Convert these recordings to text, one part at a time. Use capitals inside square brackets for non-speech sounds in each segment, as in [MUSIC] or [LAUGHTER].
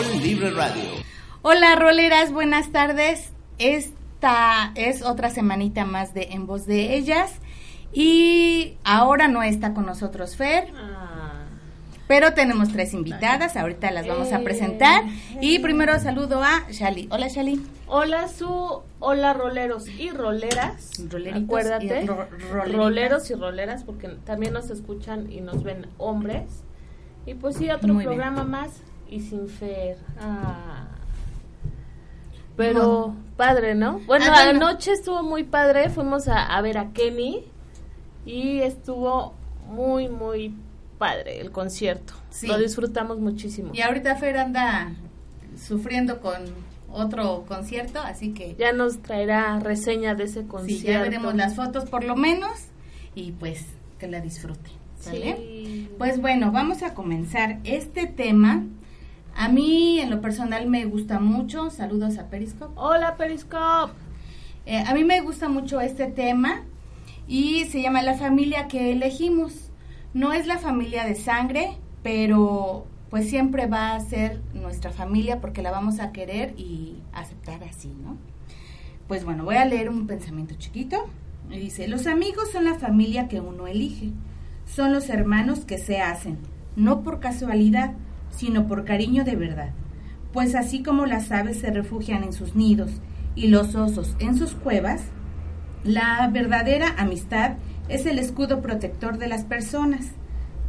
Rol Libre Radio. Hola, roleras, buenas tardes. Esta es otra semanita más de En Voz de Ellas. Y ahora no está con nosotros Fer. Ah. Pero tenemos tres invitadas, ahorita las vamos a presentar. Y primero saludo a Shali. Hola Shali. Hola Su, hola roleros y roleras. Roleritos Acuérdate, y ro- roleros y roleras porque también nos escuchan y nos ven hombres. Y pues sí, otro Muy bien. programa más y sin Fer. Ah. Pero padre, ¿no? Bueno, Ah, bueno. anoche estuvo muy padre, fuimos a, a ver a Kenny y estuvo muy, muy padre el concierto. Sí. Lo disfrutamos muchísimo. Y ahorita Fer anda sufriendo con otro concierto, así que Ya nos traerá reseña de ese concierto. sí, ya veremos las fotos por lo menos y pues que la disfruten. ¿sale? Sí. Pues bueno, vamos a comenzar este tema. A mí en lo personal me gusta mucho. Saludos a Periscope. Hola Periscope. Eh, a mí me gusta mucho este tema y se llama La familia que elegimos. No es la familia de sangre, pero pues siempre va a ser nuestra familia porque la vamos a querer y aceptar así, ¿no? Pues bueno, voy a leer un pensamiento chiquito. Y dice, los amigos son la familia que uno elige. Son los hermanos que se hacen, no por casualidad, sino por cariño de verdad. Pues así como las aves se refugian en sus nidos y los osos en sus cuevas, la verdadera amistad es el escudo protector de las personas.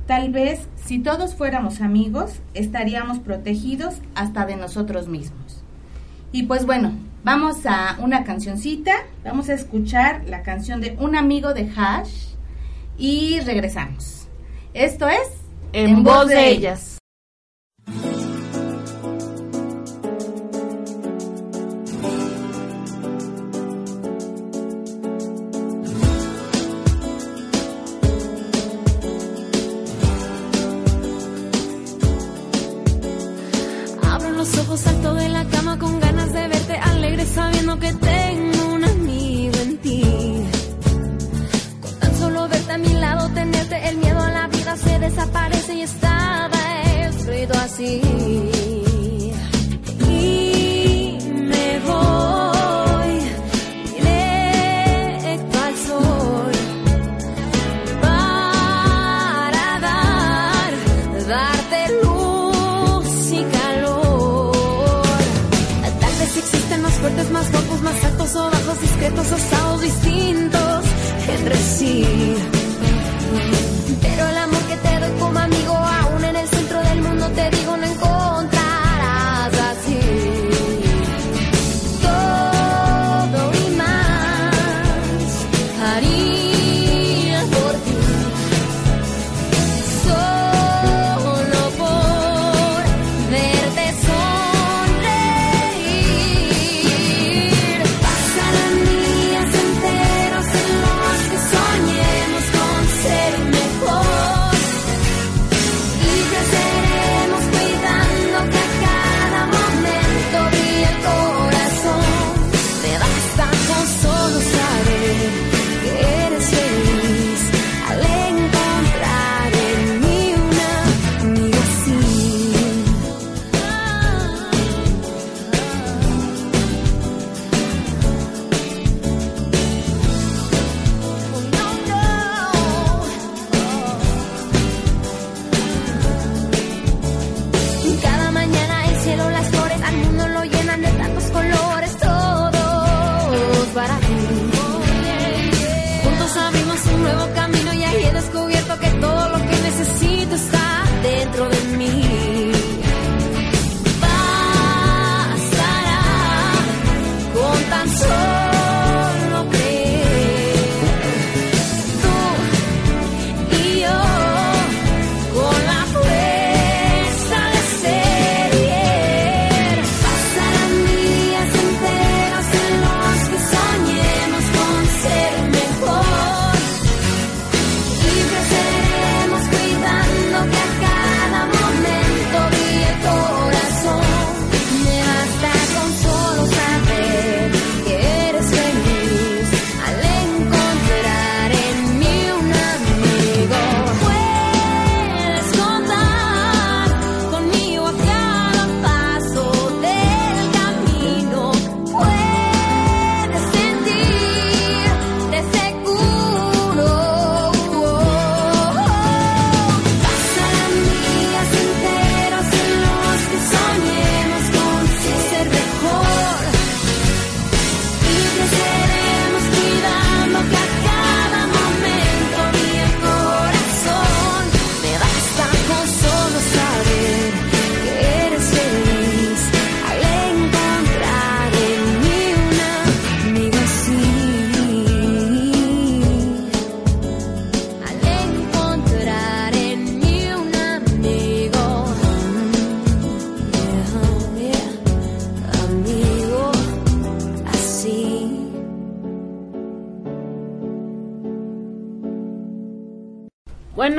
Tal vez si todos fuéramos amigos, estaríamos protegidos hasta de nosotros mismos. Y pues bueno, vamos a una cancioncita, vamos a escuchar la canción de Un amigo de Hash y regresamos. Esto es En, voz de ellas. Salto de la cama con ganas de verte alegre sabiendo que tengo un amigo en ti. Con tan solo verte a mi lado, tenerte el miedo a la vida se desaparece y estaba escrito así. Más altos o bajos, discretos o estados distintos entre sí.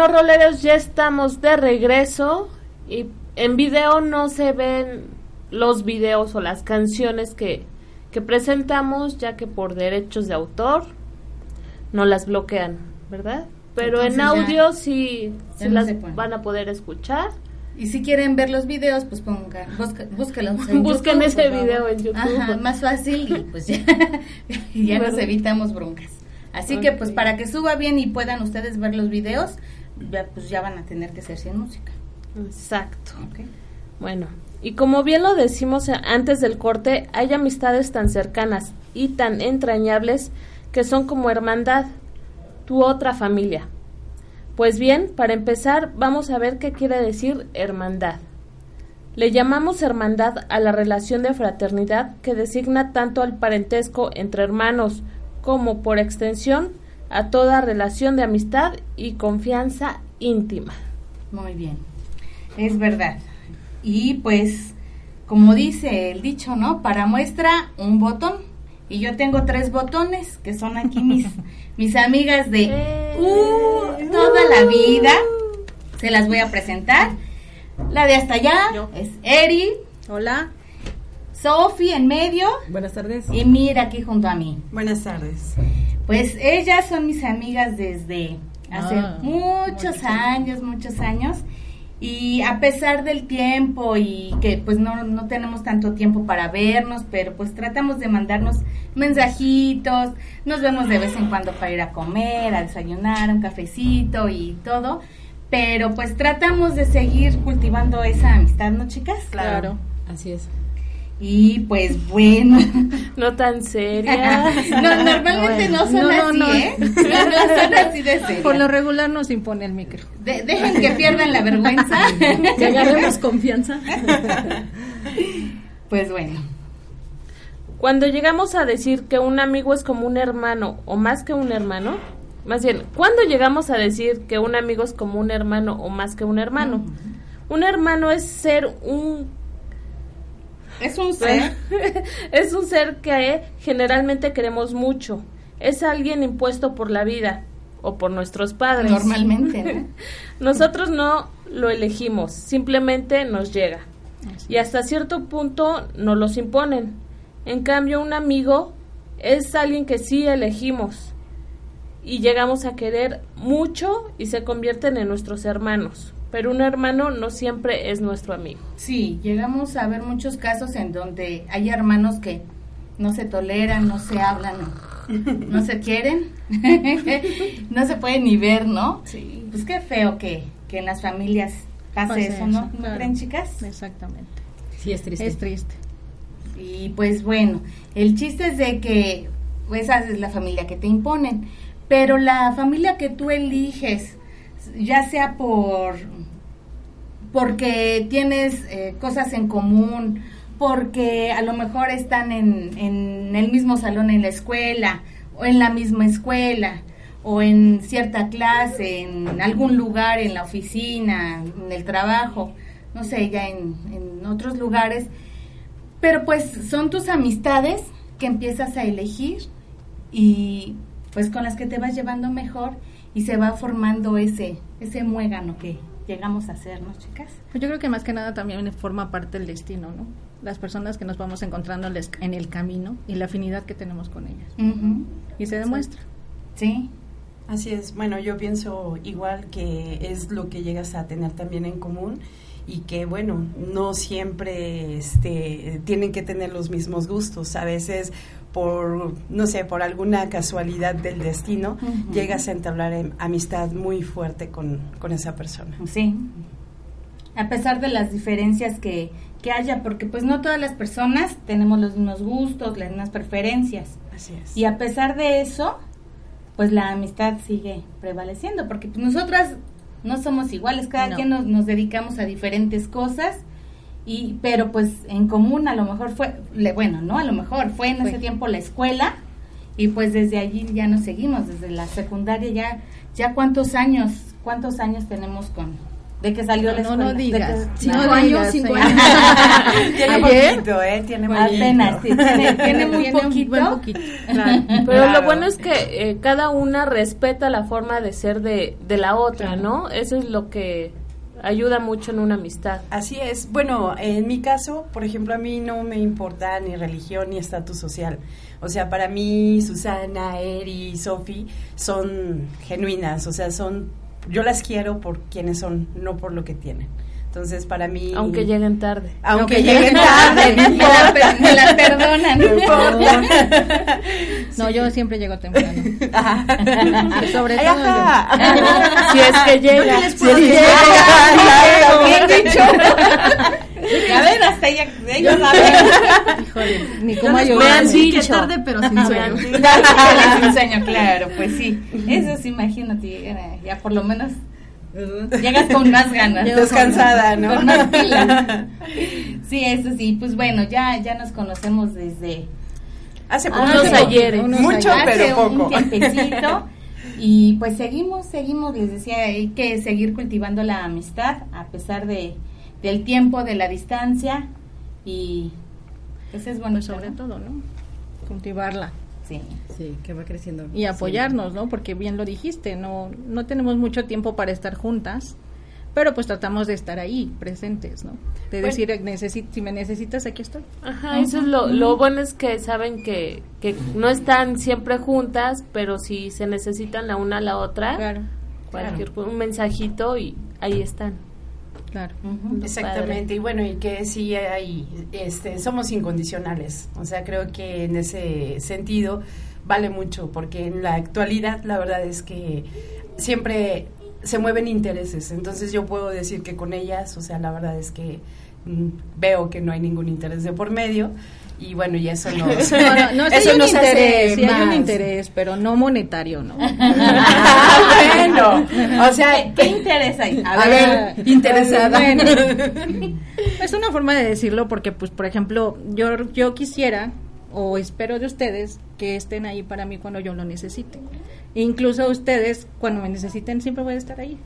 Bueno, roleros, ya estamos de regreso y en video no se ven los videos o las canciones que, que presentamos, ya que por derechos de autor no las bloquean, ¿verdad? Pero en Entonces audio sí, sí ya no las van a poder escuchar. Y si quieren ver los videos, pues pongan, busca, búsquelos en [LAUGHS] Busquen YouTube, ese video en YouTube. Ajá, más fácil y pues ya, y [LAUGHS] [LAUGHS] ya nos evitamos broncas. Así que pues para que suba bien y puedan ustedes ver los videos, ya, pues ya van a tener que ser sin música. Exacto. Bueno, y como bien lo decimos a- antes del corte, hay amistades tan cercanas y tan entrañables que son como hermandad, tu otra familia. Pues bien, para empezar, vamos a ver qué quiere decir hermandad. Le llamamos hermandad a la relación de fraternidad que designa tanto al parentesco entre hermanos como, por extensión, a toda relación de amistad y confianza íntima. Muy bien, es verdad. Y pues, como dice el dicho, ¿no? Para muestra un botón. Y yo tengo tres botones, que son aquí mis, [LAUGHS] mis amigas de Eh. uh, toda la vida. Se las voy a presentar. La de hasta allá Yo. es Eri, Hola, Sofi en medio buenas tardes. y Mira aquí junto a mí. Buenas tardes. Pues ellas son mis amigas desde hace Ah, muchos muchos años, muchos años. Y a pesar del tiempo y que pues no, no tenemos tanto tiempo para vernos, pero pues tratamos de mandarnos mensajitos, nos vemos de vez en cuando para ir a comer, a desayunar, un cafecito y todo. Pero pues tratamos de seguir cultivando esa amistad, ¿no, chicas? Claro. Así es. Y pues bueno. [LAUGHS] No tan seria. [LAUGHS] No, normalmente no son No, así, no. ¿eh? [LAUGHS] No, no son así de serias. Por lo regular nos impone el micro. De- dejen que pierdan la vergüenza. Que agarremos confianza. Pues bueno. Cuando llegamos a decir que un amigo es como un hermano o más que un hermano, más bien, ¿cuándo llegamos a decir que un amigo es como un hermano o más que un hermano? Un hermano es ser un Es un ser. [LAUGHS] es un ser que generalmente queremos mucho. Es alguien impuesto por la vida o por nuestros padres. Normalmente, ¿no? [LAUGHS] Nosotros no lo elegimos, simplemente nos llega. Y hasta cierto punto nos los imponen. En cambio, un amigo es alguien que sí elegimos y llegamos a querer mucho y se convierten en nuestros hermanos. Pero un hermano no siempre es nuestro amigo. Sí, llegamos a ver muchos casos en donde hay hermanos que no se toleran, no se hablan, no, no se quieren, [LAUGHS] no se pueden ni ver, ¿no? Sí. Pues qué feo que, que en las familias pase eso, ¿no? eso, ¿No claro. creen, chicas? Exactamente. Sí, es triste. Es triste. Y pues bueno, el chiste es de que pues, esa es la familia que te imponen, pero la familia que tú eliges, ya sea por porque tienes eh, cosas en común, porque a lo mejor están en, en el mismo salón en la escuela, o en la misma escuela, o en cierta clase, en algún lugar, en la oficina, en el trabajo, no sé, ya en, en otros lugares, pero pues son tus amistades que empiezas a elegir y pues con las que te vas llevando mejor y se va formando ese, ese muégano que llegamos a ser, ¿no, chicas? Pues yo creo que más que nada también forma parte del destino, ¿no? Las personas que nos vamos encontrando les- en el camino y la afinidad que tenemos con ellas. Y se demuestra. Sí, Así es. Bueno, yo pienso igual que es lo que llegas a tener también en común y que bueno, no siempre este tienen que tener los mismos gustos. A veces por no sé, por alguna casualidad del destino, llegas a entablar em- amistad muy fuerte con, con esa persona. sí. A pesar de las diferencias que, que haya, porque pues no todas las personas tenemos los mismos gustos, las mismas preferencias. Así es. Y a pesar de eso, pues la amistad sigue prevaleciendo, porque pues, nosotras no somos iguales, cada No. quien nos, nos dedicamos a diferentes cosas, y pero pues en común a lo mejor fue, le- bueno, no, a lo mejor fue en Fue. ese tiempo la escuela, y pues desde allí ya nos seguimos, desde la secundaria ya, ya cuántos años, cuántos años tenemos con, de que salió la No, escuela. no De digas. que- [LAUGHS] Cinco no, años, digas, cinco años. [LAUGHS] Ayer. poquito, ¿eh? Tiene muy Apenas, sí, tiene, [LAUGHS] tiene muy Tiene un poquito. buen poquito. Claro, Pero Claro. lo bueno es que eh, cada una respeta la forma de ser de, de la otra, Claro. ¿no? Eso es lo que ayuda mucho en una amistad. Así es. Bueno, en mi caso, por ejemplo, a mí no me importa ni religión ni estatus social. O sea, para mí Susana, Eri, Sofi son genuinas. O sea, son, yo las quiero por quienes son, no por lo que tienen. Entonces, para mí, Aunque lleguen tarde. aunque Aunque lleguen tarde, no [LAUGHS] Me la, importa. me la perdonan. No importa. No, yo siempre llego temprano. [LAUGHS] Ajá. Sobre todo ajá. [LAUGHS] si es que llega. si es que llega. Bien dicho. A ver, hasta ella, ellos saben. yo. Híjole, ni cómo Me ayudar. han Sí, que dicho. tarde, pero sin Me sueño. un sueño, claro, pues sí. Eso sí, imagínate, era- ya por lo menos llegas con más ganas. Descansada, ¿no? Con más pilas. [LAUGHS] Sí, eso sí, pues bueno, ya, ya nos conocemos desde Hace Ah, poco. unos ayeres. Unos Mucho, pero un poco. tiempecito. [LAUGHS] [LAUGHS] Y pues seguimos, seguimos, les decía, hay que seguir cultivando la amistad a pesar de del tiempo, de la distancia y pues es bueno Pues sobre todo, ¿no? Cultivarla. Sí. Sí, que va creciendo. y apoyarnos, ¿no? Porque bien lo dijiste, no no tenemos mucho tiempo para estar juntas, pero pues tratamos de estar ahí, presentes, ¿no? De Bueno. decir, "Necesi- si me necesitas, aquí estoy. Ajá, eso es lo, lo bueno es que saben que, que no están siempre juntas, pero si se necesitan la una a la otra, Claro, cualquier un mensajito y ahí están. Claro. Lo Exactamente, y bueno, y que sí hay, este, somos incondicionales, o sea, creo que en ese sentido vale mucho, porque en la actualidad la verdad es que siempre se mueven intereses, entonces yo puedo decir que con ellas, o sea, la verdad es que mm, veo que no hay ningún interés de por medio, y bueno, y eso No, [LAUGHS] no, no, eso hay un nos hace interés, sí hay un más. interés, pero no monetario, ¿no? [LAUGHS] Ah, bueno, o sea, ¿Qué, qué interés hay? A ver, interesada. Bueno, [LAUGHS] es una forma de decirlo porque, pues, por ejemplo, yo, yo quisiera o espero de ustedes que estén ahí para mí cuando yo lo necesite. Incluso ustedes, cuando me necesiten, siempre voy a estar ahí.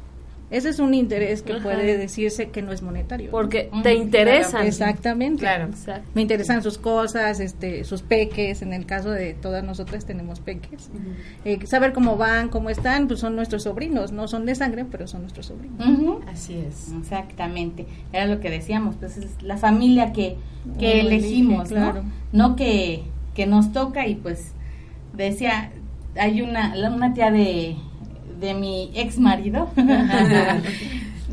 Ese es un interés que Ajá. puede decirse que no es monetario. Porque te interesan. Exactamente. Claro. Exacto. Me interesan sus cosas, este, sus peques. En el caso de todas nosotras tenemos peques. Eh, saber cómo van, cómo están, pues son nuestros sobrinos. No son de sangre, pero son nuestros sobrinos. Así es. Exactamente, era lo que decíamos, pues es la familia que, que elegimos, elige, claro. ¿no? No que, que nos toca y pues decía, hay una, la- una tía de, de mi ex marido. [LAUGHS] [LAUGHS]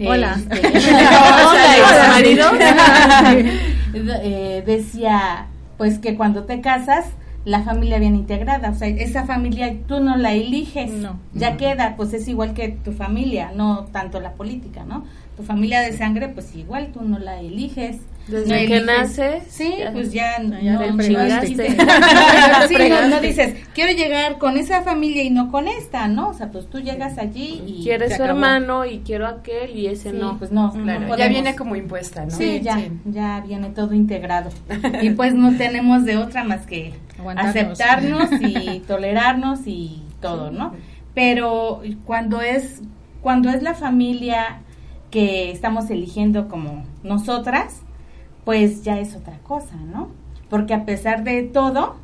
Hola. Hola, exmarido. [LAUGHS] Eh, decía pues que cuando te casas la familia viene integrada, o sea, esa familia tú no la eliges, No. ya queda, pues es igual que tu familia, no tanto la política, ¿no? Tu familia de sangre, pues igual tú no la eliges. Desde no que eliges. naces, Sí, ya- pues ya, ya [LAUGHS] no, fregaste. Ya sí, no, no dices, quiero llegar con esa familia y no con esta, ¿no? O sea, pues tú llegas allí y... Quieres su acabó. hermano y quiero aquel y ese Sí, no. pues no, Claro, no ya viene como impuesta, ¿no? Sí, ya, ya viene todo integrado. [LAUGHS] y pues no tenemos de otra más que aceptarnos y [LAUGHS] tolerarnos y todo, ¿no? Pero cuando es cuando es la familia que estamos eligiendo como nosotras, pues ya es otra cosa, ¿no? Porque a pesar de todo,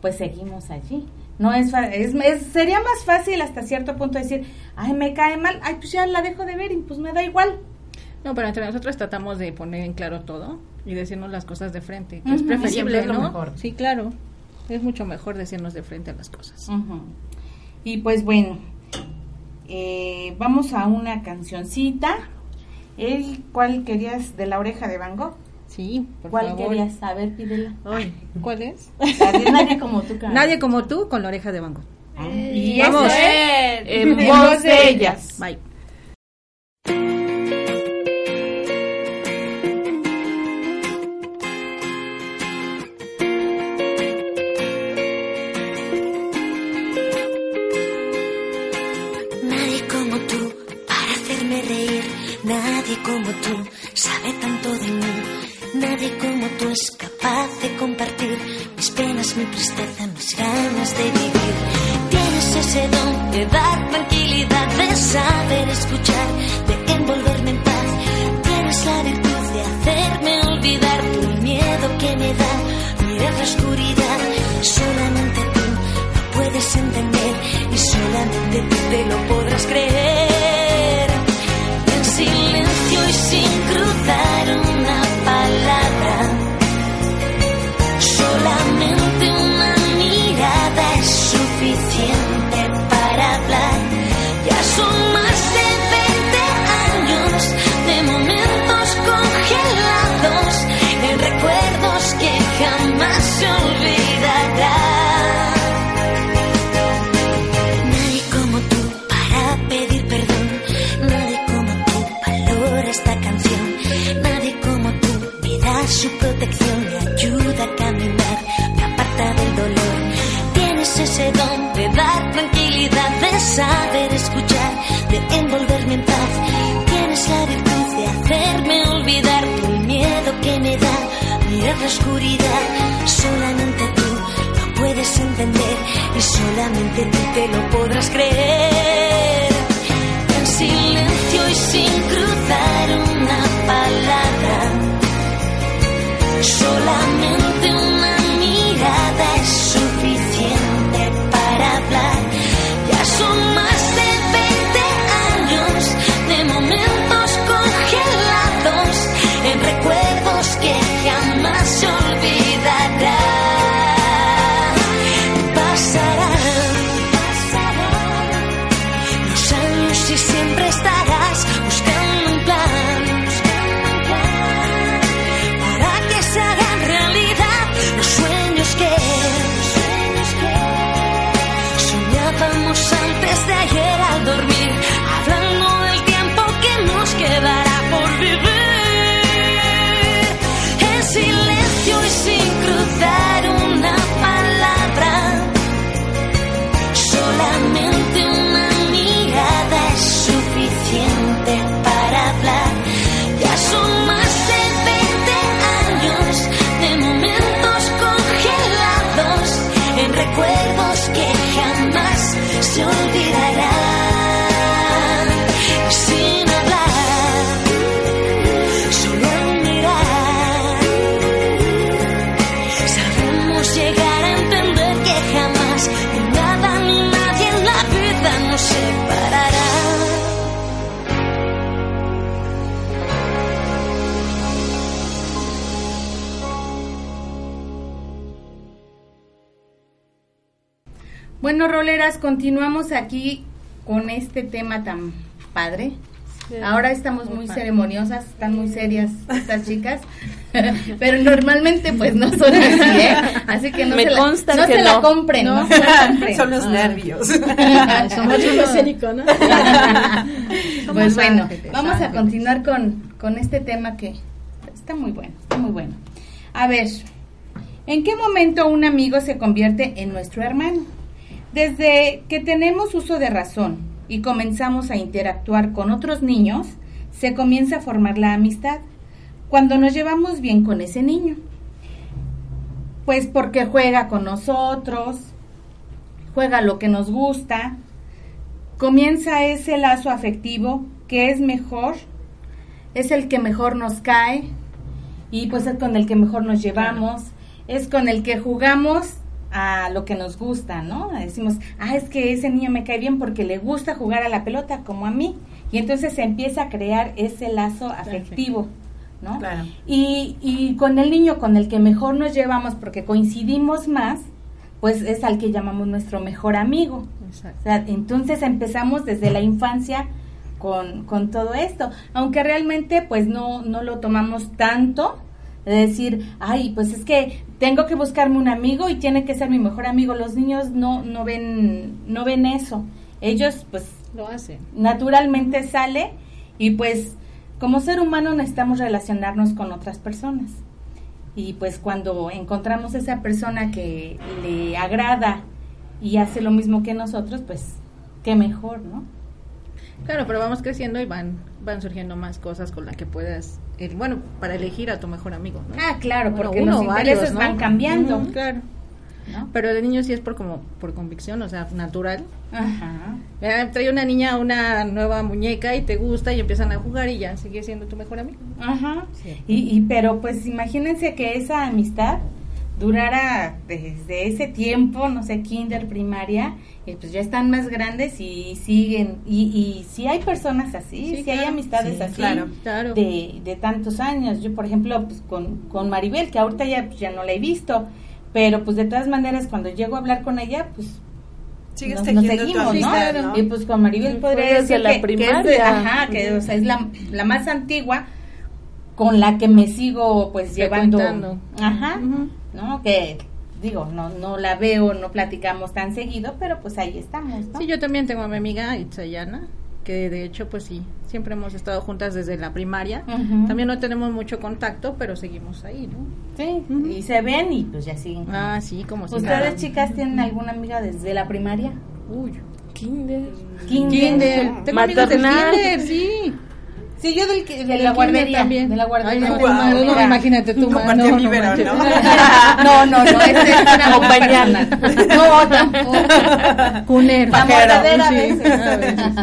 pues seguimos allí. No es, fa- es, es- sería más fácil hasta cierto punto decir, ay, me cae mal, ay, pues ya la dejo de ver y pues me da igual. No, pero entre nosotros tratamos de poner en claro todo y decirnos las cosas de frente, que es preferible, es lo ¿no? mejor. Sí, claro. Es mucho mejor decirnos de frente a las cosas. Y pues bueno, eh, vamos a una cancioncita. ¿El cuál querías de la oreja de Van Gogh? Sí, por ¿Cuál favor. querías? A ver, pídela. Ay, ¿cuál es? Nadie como tú, Carmen. Nadie como tú con la oreja de banco. Y Vamos. eso es En En voz de ellas. Bye. Bueno, roleras, continuamos aquí con este tema tan padre. Ahora estamos muy ceremoniosas, están muy serias estas [LAUGHS] chicas, pero normalmente pues no son así, ¿eh? Así que no Me se la, consta no que se la no. compren, no, se la [LAUGHS] compren. Son los nervios. Somos. Pues bueno, vamos a continuar con, con este tema que está muy bueno, está muy bueno. A ver, ¿en qué momento un amigo se convierte en nuestro hermano? Desde que tenemos uso de razón y comenzamos a interactuar con otros niños, se comienza a formar la amistad. Cuando nos llevamos bien con ese niño, pues porque juega con nosotros, juega lo que nos gusta, comienza ese lazo afectivo que es mejor, es el que mejor nos cae y pues es con el que mejor nos llevamos, es con el que jugamos a lo que nos gusta, ¿no? Decimos, ah, es que ese niño me cae bien porque le gusta jugar a la pelota como a mí. Y entonces se empieza a crear ese lazo afectivo, ¿no? Claro. Y, y con el niño con el que mejor nos llevamos porque coincidimos más, pues es al que llamamos nuestro mejor amigo. O Exacto. sea, entonces empezamos desde la infancia con, con todo esto, aunque realmente pues no, no lo tomamos tanto, de decir, ay, pues es que tengo que buscarme un amigo y tiene que ser mi mejor amigo. Los niños no, no ven, no ven eso. Ellos pues Lo hacen. naturalmente sale y pues como ser humano necesitamos relacionarnos con otras personas. Y pues cuando encontramos esa persona que le agrada y hace lo mismo que nosotros, pues qué mejor, ¿no? Claro, pero vamos creciendo y van van surgiendo más cosas con las que puedas, el- bueno, para elegir a tu mejor amigo, ¿no? Ah, claro, Bueno, porque uno los o varios, intereses ¿no? van cambiando. Claro. ¿no? Pero de niño sí es por como por convicción, o sea, natural. Ajá. Eh, trae una niña una nueva muñeca y te gusta y empiezan a jugar y ya sigue siendo tu mejor amigo. Ajá. Sí. Y, y pero pues imagínense que esa amistad durara desde ese tiempo, no sé, kinder, primaria, y pues ya están más grandes y siguen. Y, y sí hay personas así, Sí, sí, hay amistades Sí, así claro, claro. De, de tantos años. Yo, por ejemplo, pues con, con Maribel, que ahorita ya, pues, ya no la he visto, pero pues de todas maneras cuando llego a hablar con ella, pues Sigues nos, nos tejiendo tu seguimos, ¿no? amistad, ¿no? Y pues con Maribel Fue podría decir la que, que es ajá, que o sea, es la, la más antigua con la que me sigo pues llevando. Ajá, Ujú. ¿no? Que digo, no no la veo, no platicamos tan seguido, pero pues ahí estamos, ¿no? Sí, yo también tengo a mi amiga Itzayana que de hecho pues sí, siempre hemos estado juntas desde la primaria. También no tenemos mucho contacto, pero seguimos ahí, ¿no? Sí, y se ven y pues ya siguen. Ah, sí, como si ¿Ustedes, nada. chicas, tienen alguna amiga desde la primaria? Uy, Kinder. Kinder. Kinder. Tengo amigos del Maternal. Kinder, sí. Sí, yo del, que- de la guardería. también. De la guardería. Ay, no, Guau, no, no, imagínate tú, no, no manches. [LAUGHS] No, no, no, ese es una O pañal. No, tampoco. Cunero. A Sí, veces. a veces.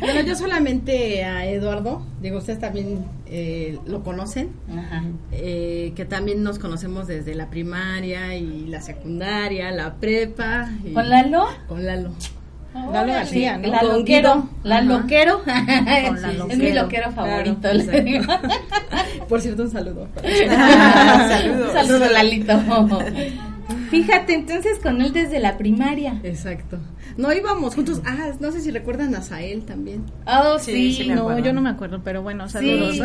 Bueno, yo solamente a Eduardo, digo, ustedes también eh, lo conocen, Ajá. eh, que también nos conocemos desde la primaria y la secundaria, la prepa. y- ¿Con Lalo? Con Lalo. Lalo García, ¿no? La loquero. La loquero. [LAUGHS] Es mi loquero. favorito. Claro, le digo. [LAUGHS] Por cierto, un saludo. [LAUGHS] Saludos. Saludos, Lalito. Fíjate, entonces con él desde la primaria. Exacto. No íbamos juntos. Ah, no sé si recuerdan a Sael también. Oh, Sí, sí. No, yo no me acuerdo, pero bueno, saludos. Sí.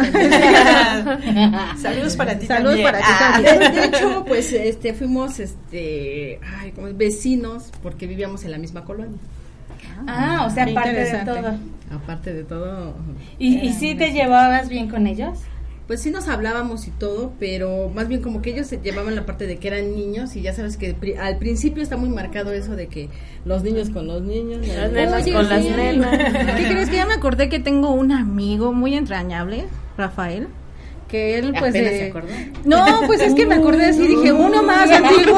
Saludos para ti Saludos también. para ti Ah. también. De hecho, pues este fuimos este ay, como vecinos porque vivíamos en la misma colonia. Ah, o sea, Qué aparte de todo. Aparte de todo, ¿Y, y sí te llevabas bien con ellos? pues sí nos hablábamos y todo, pero más bien como que ellos se llevaban la parte de que eran niños y ya sabes que pri- al principio está muy marcado eso de que los niños con los niños, Las nenas Oye, con las nenas. ¿Qué crees que ya me acordé que tengo un amigo muy entrañable, Rafael? Que él pues Apenas eh, se acordó. No, pues es que me acordé así, dije, uno más antiguo.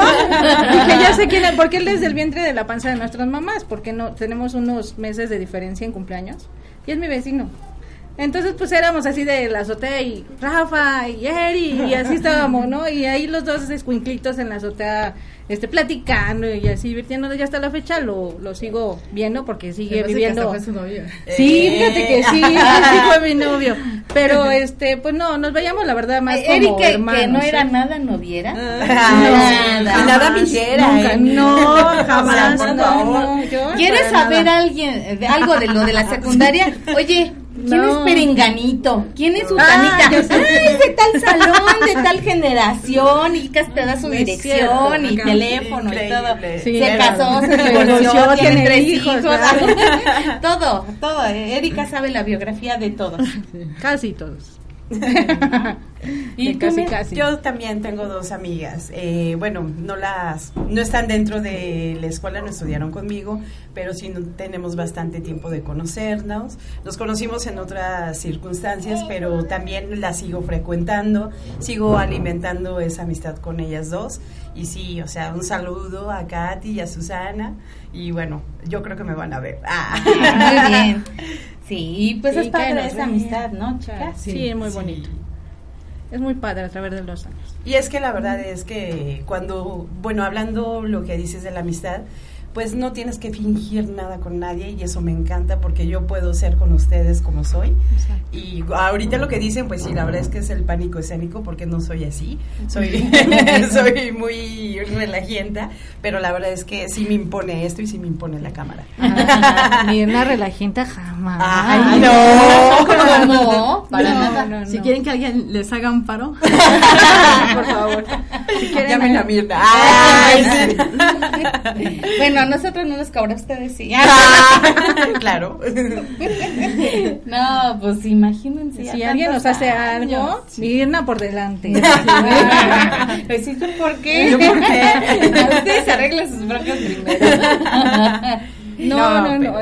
dije, ya sé quién porque él es del vientre de la panza de nuestras mamás, porque no tenemos unos meses de diferencia en cumpleaños. Y es mi vecino. Entonces, pues éramos así de la azotea y Rafa y Eri y así estábamos, ¿no? Y ahí los dos escuinclitos en la azotea este platicando y así divirtiéndonos. Ya hasta la fecha lo, lo sigo viendo porque sigue que viviendo. hasta fue su novio. Sí, Eh. fíjate que sí, sí fue mi novio. Pero este, pues no, nos veíamos la verdad más como Eric, que, hermanos. que no era ¿eh? nada noviera. Ay, Nada. nada millera, Nunca, ¿eh? no, O sea, jamás, no, no, yo ¿Quieres saber nada. alguien, algo de lo de la secundaria? Oye, ¿quién No. es Perenganito? ¿Quién es Ah, sé. Ah, es de tal salón, de tal generación, y casi te da su dirección cierto, y teléfono y Increíble. todo. Sí, se era- casó, se divorció, tiene tres hijos, hijos. [LAUGHS] todo, todo. Erika sabe la biografía de todos. Casi todos. [LAUGHS] ¿Y casi, casi. Yo también tengo dos amigas. Eh, bueno, no las, no están dentro de la escuela, no estudiaron conmigo, pero sí tenemos bastante tiempo de conocernos. Nos conocimos en otras circunstancias, pero también las sigo frecuentando, sigo alimentando esa amistad con ellas dos. Y sí, o sea, un saludo a Katy y a Susana. Y bueno, yo creo que me van a ver. Ah. Muy bien. [LAUGHS] Sí, pues Sí, es padre esa amistad, ¿no, chicas? Sí, es muy sí. bonito. Es muy padre a través de los años. Y es que la verdad es que cuando, bueno, hablando lo que dices de la amistad, pues no tienes que fingir nada con nadie y eso me encanta porque yo puedo ser con ustedes como soy. Y ahorita lo que dicen, pues sí, la verdad es que es el pánico escénico porque no soy así. Soy, [LAUGHS] [LAUGHS] soy muy relajienta, pero la verdad es que sí me impone esto y sí me impone la cámara. Ah, Ni una [LAUGHS] relajenta jamás. Ay, no, ¿cómo no? Para No, nada. no, Si quieren que alguien les haga un paro, por favor. Si quieren, Llamen a Mirna. Ay, Ay, sí. Bueno, a nosotros no nos cobra ustedes sí. [LAUGHS] claro. No, pues imagínense. Si alguien nos hace años. algo, Mirna por delante. [LAUGHS] Pues sí, ¿tú por qué? ¿Yo por qué? [LAUGHS] Ustedes arreglan sus broncas primero. No, No, no, no, pero-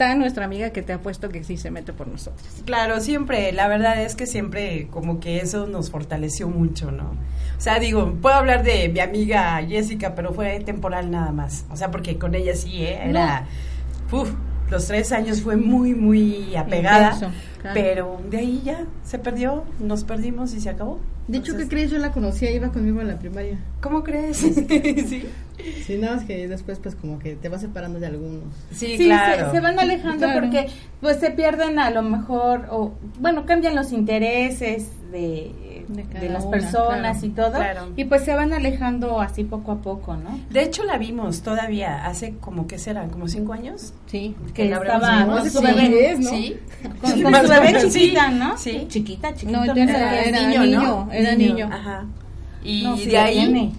está nuestra amiga que te ha puesto que sí se mete por nosotros. Claro, siempre, la verdad es que siempre como que eso nos fortaleció mucho, ¿no? O sea, digo, puedo hablar de mi amiga Jessica, pero fue temporal nada más. O sea, porque con ella sí, ¿eh? Era, uf, los tres años fue muy, muy apegada, Intenso, claro. pero de ahí ya se perdió, nos perdimos y se acabó. de hecho, ¿qué Entonces, crees? Yo la conocía, iba conmigo en la primaria. ¿Cómo crees? [LAUGHS] sí, Sí, nada más que después pues como que te vas separando de algunos. sí, Sí, claro. se, se van alejando Claro. porque pues se pierden a lo mejor, o bueno, cambian los intereses de, De de, las una, personas claro. y todo, Claro. y pues se van alejando así poco a poco, ¿no? De hecho, la vimos todavía hace como que serán, como cinco años. Sí. Que la habremos estaba con su bebé, ¿no? Sí. con, con Más su bebé menos, [LAUGHS] chiquita, sí. ¿no? Sí. Chiquita, chiquita. No, era, era niño, niño, ¿no? era niño. Ajá. Y No, de la ahí tiene.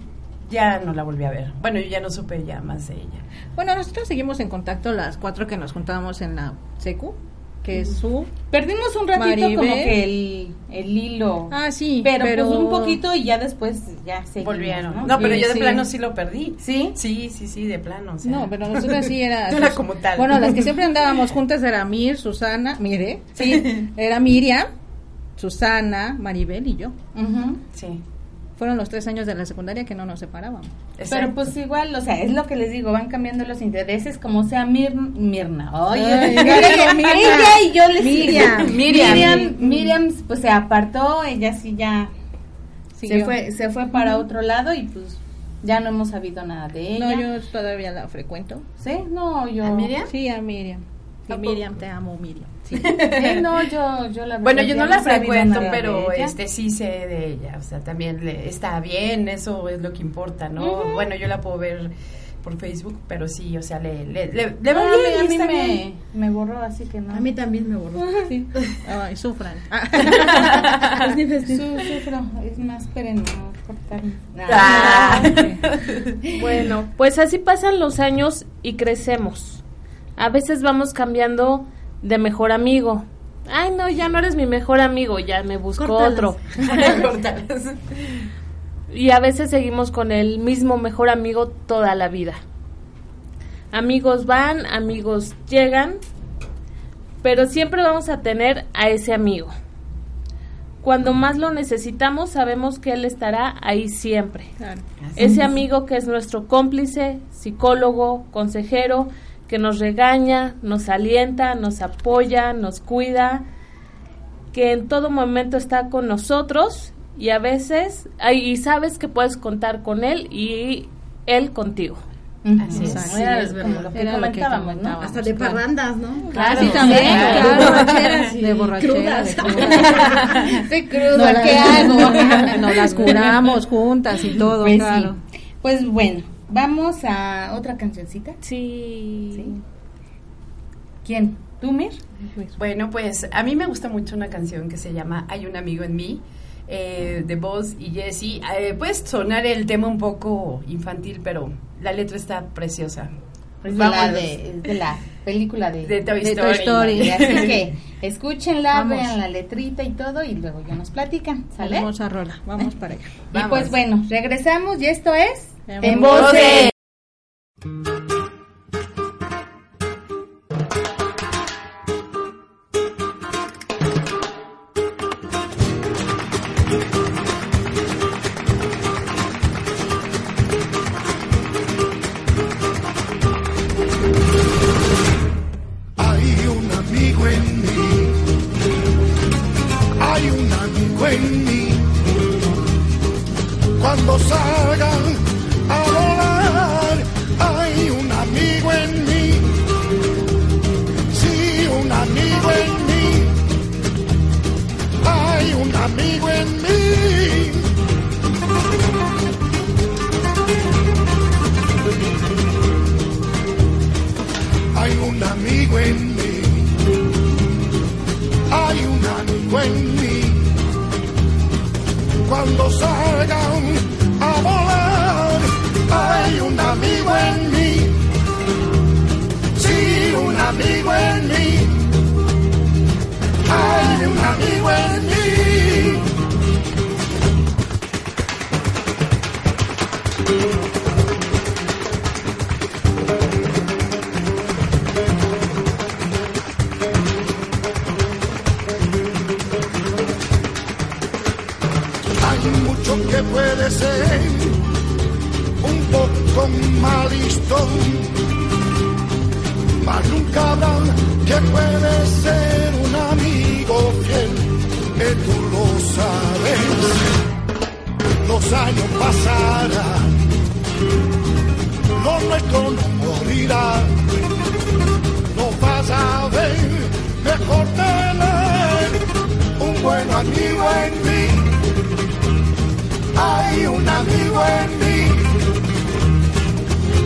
ya no la volví a ver. Bueno, yo ya no supe ya más de ella. Bueno, nosotros seguimos en contacto las cuatro que nos juntábamos en la secu. Que es su... Perdimos un ratito Maribel. como que el, el hilo. Ah, sí, pero, pero- pues un poquito y ya después ya seguimos, Volvieron. ¿no? No, pero yo de sí. plano sí lo perdí. ¿Sí? Sí, sí, sí, de plano. o sea. No, pero nosotros sí era... [LAUGHS] No era como tal. Bueno, las que siempre andábamos juntas era Mir, Susana, mire, sí, [LAUGHS] era Miriam, Susana, Maribel y yo. Sí. Fueron los tres años de la secundaria que no nos separábamos. Pero pues igual, o sea, es lo que les digo, van cambiando los intereses como sea Mir, Mirna. Oye, Ay, ella y yo les Miriam. Miriam. Miriam. Miriam, pues se apartó, ella sí ya se fue, se fue para otro lado y pues ya no hemos sabido nada de ella. No, yo todavía la frecuento. ¿Sí? No, yo. ¿A Miriam? Sí, a Miriam. Sí. Miriam, te amo, Miriam. [LAUGHS] Sí. No, yo, yo la Bueno, yo no la frecuento, pero este sí sé de ella. O sea, también le, está bien, eso es lo que importa, ¿no? Bueno, yo la puedo ver por Facebook, pero sí, o sea, le, le, le, le bien, a mí me, bien. me borró, así que no. A mí también me borró. Sí. Ay, sufran. [LAUGHS] Su- sufro, es más, esperen, no cortarme. Ah. [LAUGHS] Bueno, pues así pasan los años y crecemos. A veces vamos cambiando de mejor amigo. Ay, no, ya no eres mi mejor amigo, ya me busco Córtalas. otro. [LAUGHS] Y a veces seguimos con el mismo mejor amigo toda la vida. Amigos van, amigos llegan, pero siempre vamos a tener a ese amigo. Cuando más lo necesitamos, sabemos que él estará ahí siempre. Claro. Ese amigo que es nuestro cómplice, psicólogo, consejero, que nos regaña, nos alienta, nos apoya, nos cuida, que en todo momento está con nosotros y a veces, ay, y sabes que puedes contar con él y él contigo. Así es. era como lo que Era lo que comentábamos. Hasta de Claro. parrandas, ¿no? Claro, sí, también, sí, claro. De borracheras De borrachera, de crudas. [LAUGHS] No cruda, la- ¿qué hago? Nos las curamos juntas y todo, Pues claro. sí. Pues bueno, vamos a otra cancioncita. Sí. Sí. ¿Quién? ¿Tú, Mir? Bueno, pues a mí me gusta mucho una canción que se llama Hay un amigo en mí, eh, de Boss y Jesse. Eh, puede sonar el tema un poco infantil, pero la letra está preciosa. Es de la, Vámonos. de, es de la película de, De Toy De Toy Story. Story. [LAUGHS] Así que escúchenla, Vamos. vean la letrita y todo y luego ya nos platican, ¿sale? Vamos a rola, vamos [LAUGHS] para allá. Y Vamos. pues bueno, regresamos y esto es En. Un poco malistón, mas nunca habrá que puede ser un amigo fiel, que tú lo sabes. Los años pasarán, lo nuestro no morirá. No vas a ver mejor tener un buen amigo en mí. Hay un amigo en mí,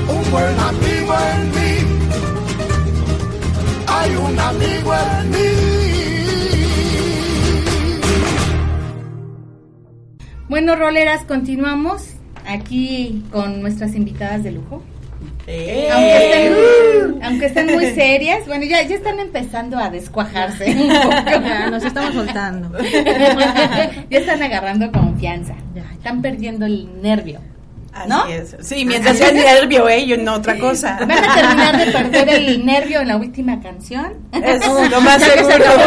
un buen amigo en mí. Hay un amigo en mí. Bueno, roleras, continuamos aquí con nuestras invitadas de lujo. Eh. Aunque estén, aunque estén muy serias, bueno, ya, ya están empezando a descuajarse. un poco. Ya, nos estamos soltando. [LAUGHS] ya están agarrando confianza. Están perdiendo el nervio. Así ¿No? es. Sí, mientras sea el nervio, ¿eh? Yo no otra cosa. Van a terminar de perder el nervio en la última canción. Es [LAUGHS] lo más Ya se acabó.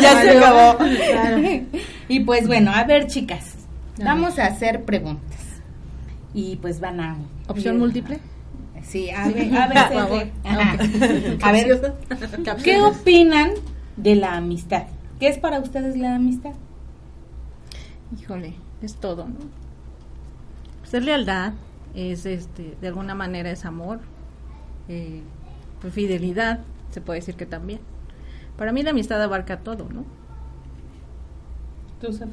ya se acabó. Y pues bueno, a ver chicas, vamos a hacer preguntas. Y pues van a... ¿Opción múltiple? Sí, [LAUGHS] [LAUGHS] a ver, a ver. A ver, ¿qué opinan de la amistad? ¿Qué es para ustedes la amistad? Híjole, es todo, ¿no? Pues es lealtad, es este, de alguna manera es amor, eh, pues fidelidad, se puede decir que también. Para mí la amistad abarca todo, ¿no? Tú, Sofía.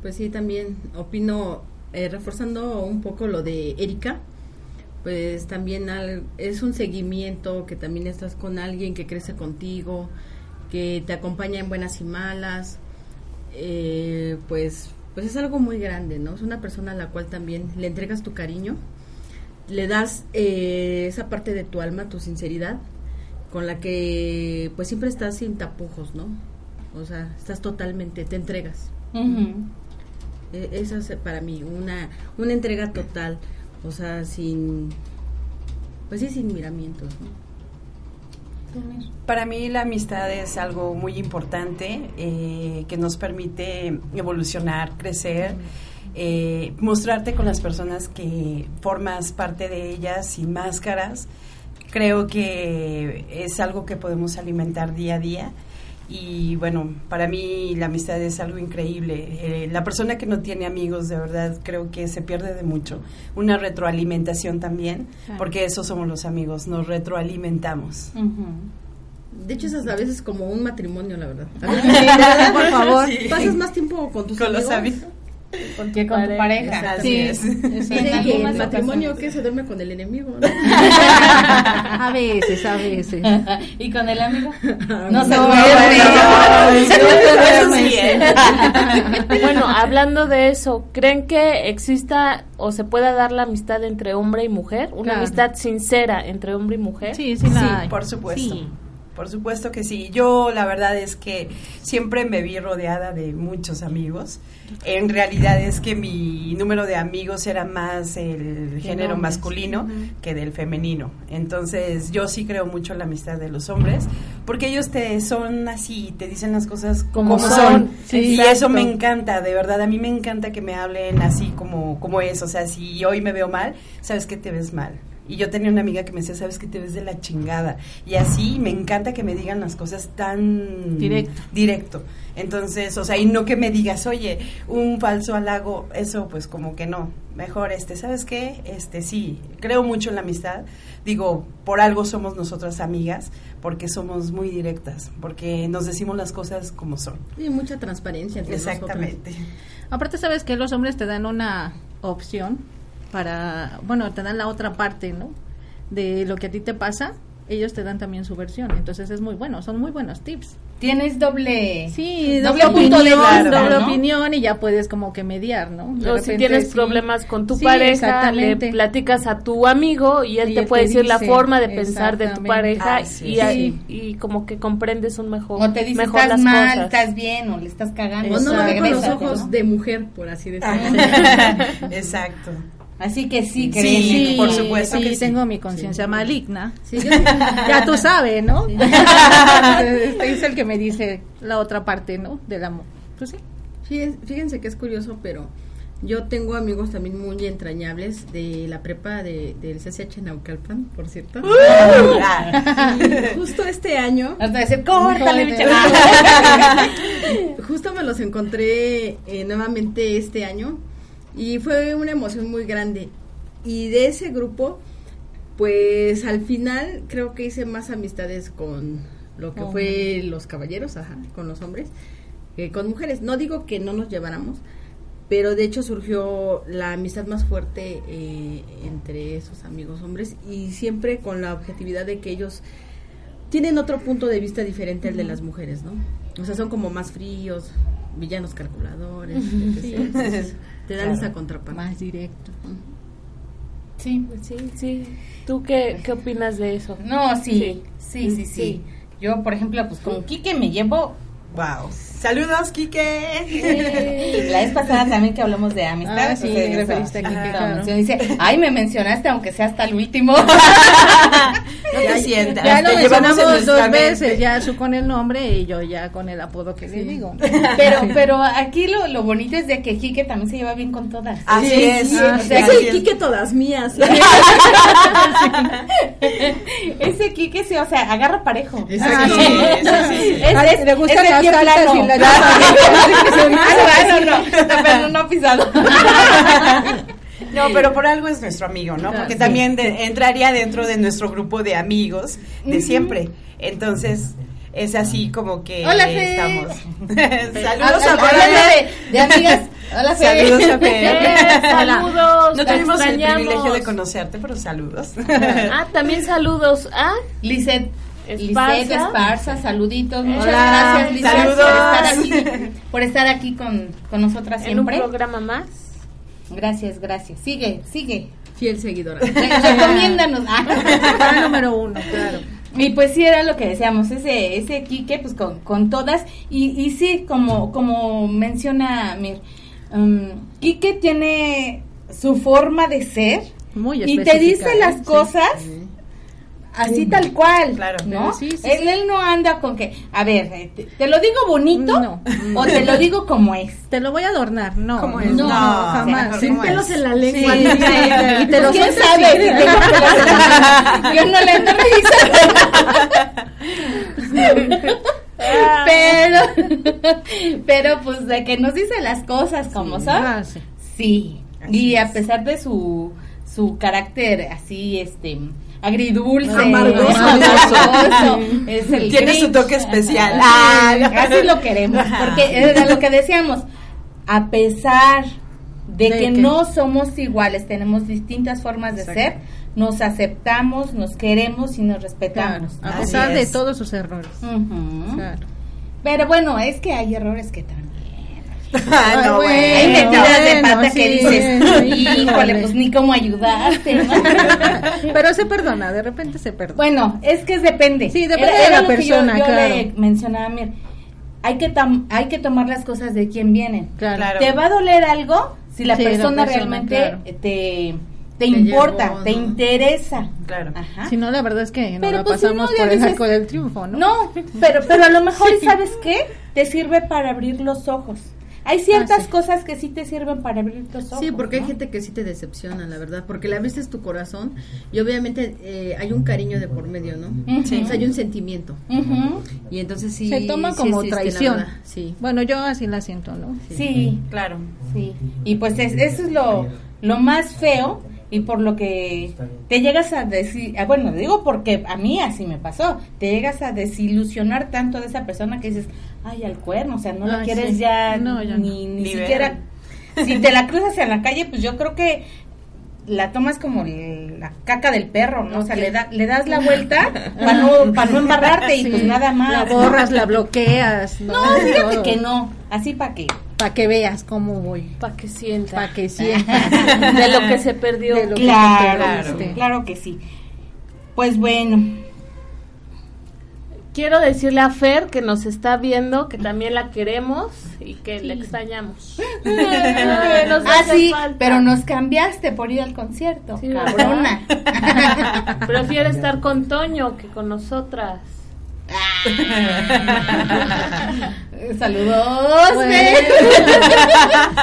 Pues sí, también opino, eh, reforzando un poco lo de Erika, pues también al- es un seguimiento, que también estás con alguien que crece contigo, que te acompaña en buenas y malas, eh, pues, pues es algo muy grande, ¿no? Es una persona a la cual también le entregas tu cariño, le das eh, esa parte de tu alma, tu sinceridad, con la que pues siempre estás sin tapujos, ¿no? O sea, estás totalmente, te entregas. E- Esa es para mí una, una entrega total, o sea, sin, pues sí, sin miramientos. Para mí la amistad es algo muy importante eh, que nos permite evolucionar, crecer, eh, mostrarte con las personas que formas parte de ellas sin máscaras. Creo que es algo que podemos alimentar día a día. Y bueno, para mí la amistad es algo increíble. Eh, la persona que no tiene amigos, de verdad, creo que se pierde de mucho. Una retroalimentación también, Claro. porque eso somos los amigos, nos retroalimentamos. De hecho, es a veces como un matrimonio, la [LAUGHS] verdad. Por favor. Sí. Pasas más tiempo con tus Con los amigos. Con tu pareja. Así Sí. es. El matrimonio que se duerme con el enemigo, ¿no? A veces, a veces. ¿Y con el amigo? No, No se no, duerme. no, Se duerme. eso sí, ¿eh? Bueno, hablando de eso, ¿creen que exista o se pueda dar la amistad entre hombre y mujer? Una Claro. amistad sincera entre hombre y mujer. Sí, sí, la hay. Por supuesto. Sí. Por supuesto que sí. Yo la verdad es que siempre me vi rodeada de muchos amigos. En realidad es que mi número de amigos era más el género hombres. masculino que del femenino. Entonces yo sí creo mucho en la amistad de los hombres porque ellos te son así, te dicen las cosas como, Como son. son, sí, y exacto. eso me encanta, de verdad. A mí me encanta que me hablen así como, como es. O sea, si hoy me veo mal, sabes que te ves mal. Y yo tenía una amiga que me decía, sabes que te ves de la chingada. Y así me encanta que me digan las cosas tan Directo. directo. Entonces, o sea, y no que me digas, oye, un falso halago, eso pues como que no. Mejor este, ¿sabes qué? Este sí, creo mucho en la amistad. Digo, por algo somos nosotras amigas, porque somos muy directas, porque nos decimos las cosas como son. Sí, mucha transparencia entre Exactamente. Aparte, sabes que los hombres te dan una opción para, bueno, te dan la otra parte, ¿no? De lo que a ti te pasa, ellos te dan también su versión. Entonces es muy bueno, son muy buenos tips. Tienes doble. Sí, Doble doble punto de opinión, vista, doble ¿no? opinión y ya puedes como que mediar, ¿no? De O si tienes sí. problemas con tu Sí, pareja, le platicas a tu amigo y él Y te él puede te decir la forma de pensar de tu pareja Ah, sí, y, y como que comprendes un mejor, O te dice, mejor estás las mal, cosas. estás bien, o le estás cagando. O no lo ve con los ojos ¿no? de mujer, por así decirlo. [LAUGHS] [LAUGHS] Exacto. Así que sí, Sí, creen. Sí, por supuesto sí, que sí. tengo mi conciencia maligna. Sí, yo- [LAUGHS] Ya tú sabes, ¿no? Este [LAUGHS] es el que me dice la otra parte, ¿no? Del amor. Pues sí. Fíjense, fíjense que es curioso, pero yo tengo amigos también muy entrañables de la prepa de, del CCH Naucalpan, por cierto. Ah. Y justo este año, Hasta decir, córtale, mi [LAUGHS] justo me los encontré eh, nuevamente este año y fue una emoción muy grande. Y de ese grupo, pues al final creo que hice más amistades con lo que fue los caballeros, ajá, con los hombres, que con mujeres. No digo que no nos lleváramos, pero de hecho surgió la amistad más fuerte eh, entre esos amigos hombres y siempre con la objetividad de que ellos tienen otro punto de vista diferente al de las mujeres, ¿no? O sea, son como más fríos, villanos calculadores. Entonces, [LAUGHS] te dan Claro. esa contraparte. Más directo. Sí. Sí, sí. ¿Tú qué, qué opinas de eso? No, sí, sí, sí, sí. Yo, por ejemplo, pues con Quique me llevo... Wow. Saludos, Quique. [LAUGHS] La vez pasada también que hablamos de amistad. Ah, sí, pues, referiste a Quique, ajá, claro. mención. Dice, ay, me mencionaste aunque sea hasta el último. [LAUGHS] No te sientas. Ya lo te mencionamos dos veces, ya su con el nombre y yo ya con el apodo que le digo. Pero, pero aquí lo, lo bonito es de que Quique también se lleva bien con todas. Así Sí, es. sí, o sea, es el. Quique todas mías. [LAUGHS] Ese Quique sí, o sea, agarra parejo. Sí, Ah, sí, sí. sí, sí, sí. Es, Ay, es- le gustan es de las y Ah, no, pero por algo es nuestro amigo, ¿no? Porque también de- entraría dentro de nuestro grupo de amigos de siempre. Entonces, es así como que estamos. Saludos a Fer. de, amigas. Hola. Saludos a. Eh, saludos, No te tuvimos el privilegio de conocerte, pero saludos. Ah, también saludos a Lisette. Esparza. Lisette Esparza, saluditos. Muchas Hola. gracias, Lisette, Saludos. por estar aquí, por estar aquí con, con nosotras en un siempre. programa más. Gracias, gracias. Sigue, sigue. Fiel seguidora. Re- [LAUGHS] Recomiéndanos. [LAUGHS] Ah. Para número uno, claro. Y pues sí era lo que decíamos, ese, ese Quique, pues con, con todas, y, y sí, como, como menciona Mir, um, Quique tiene su forma de ser Muy y te dice ¿eh? las Sí. Así tal cual, Claro. ¿no? Sí, sí, él, él no anda con que, a ver, eh, te, te lo digo bonito No. o te lo digo como es. Te lo voy a adornar, no. ¿Cómo es? No, No, jamás. Sin ¿cómo pelos es? en la lengua. Sí, ni sí, nada. sí. y te lo ¿Quién sabe? si tengo [LAUGHS] Yo no le ando revisando. pero, pero pues de que nos dice las cosas como son, Ah, sí. Así Y a es. pesar de su, su carácter así, este, agridulce, Amargoso. amargoso, es el Tiene su toque especial. Ah, así lo queremos, porque era lo que decíamos, a pesar de, De que, que- no somos iguales, tenemos distintas formas de Exacto. ser, nos aceptamos, nos queremos y nos Claro, respetamos. a pesar de todos sus errores. Claro. Pero bueno, es que hay errores que también. Ah, no, Ay, bueno. Hay metidas de pata que dices, híjole, híjole. pues ni cómo ayudarte. ¿no? [LAUGHS] Pero se perdona, de repente se perdona. Bueno, es que depende. Sí, depende de la lo que yo- persona, yo, claro. le mencionaba a Mir. Hay que, tam- hay que tomar las cosas de quien vienen. claro. ¿Te va a doler algo si la Sí, la persona, persona, realmente claro. te, te importa, llevó, te ¿no? interesa? Claro. Ajá. Si no, la verdad es que no Pero la pues, si pasamos no, ya por el arco del triunfo, ¿no? No, pero, pero a lo mejor, [LAUGHS] ¿y sabes qué? Te sirve para abrir los ojos. Hay ciertas Ah, sí. cosas que sí te sirven para abrir los ojos. Sí, porque hay gente que sí te decepciona, la verdad, porque le abriste tu corazón y obviamente eh, hay un cariño de por medio, ¿no? Ujú. O sea, hay un sentimiento. Ujú. Y entonces sí. se toma sí como existe, la traición. sí. Bueno, yo así la siento, ¿no? Sí, Claro. sí. Y pues es- eso es lo, lo más feo y por lo que te llegas a decir, ah, bueno, digo porque a mí así me pasó, te llegas a desilusionar tanto de esa persona que dices, ay, al cuerno, o sea, no la Ay, quieres sí. ya No, ya ni, ni Ni siquiera. [LAUGHS] Si te la cruzas en la calle, pues yo creo que la tomas como la caca del perro, ¿no? O sea, le, da, le das la [LAUGHS] vuelta para no, pa no embarrarte y pues nada más. La borras, la bloqueas. No, fíjate que no, así para que. Para que veas cómo voy. Para que sienta. Para que sientas. [LAUGHS] de lo que se perdió. De lo que Claro, perdiste. claro que sí. Pues bueno, Quiero decirle a Fer que nos está viendo, que también la queremos y que le extrañamos. [LAUGHS] Nos ah, sí, falta. pero nos cambiaste por ir al concierto, Sí, cabrona. [LAUGHS] Prefiere estar con Toño que con nosotras. [LAUGHS] Saludos. Bueno. Fer. [LAUGHS]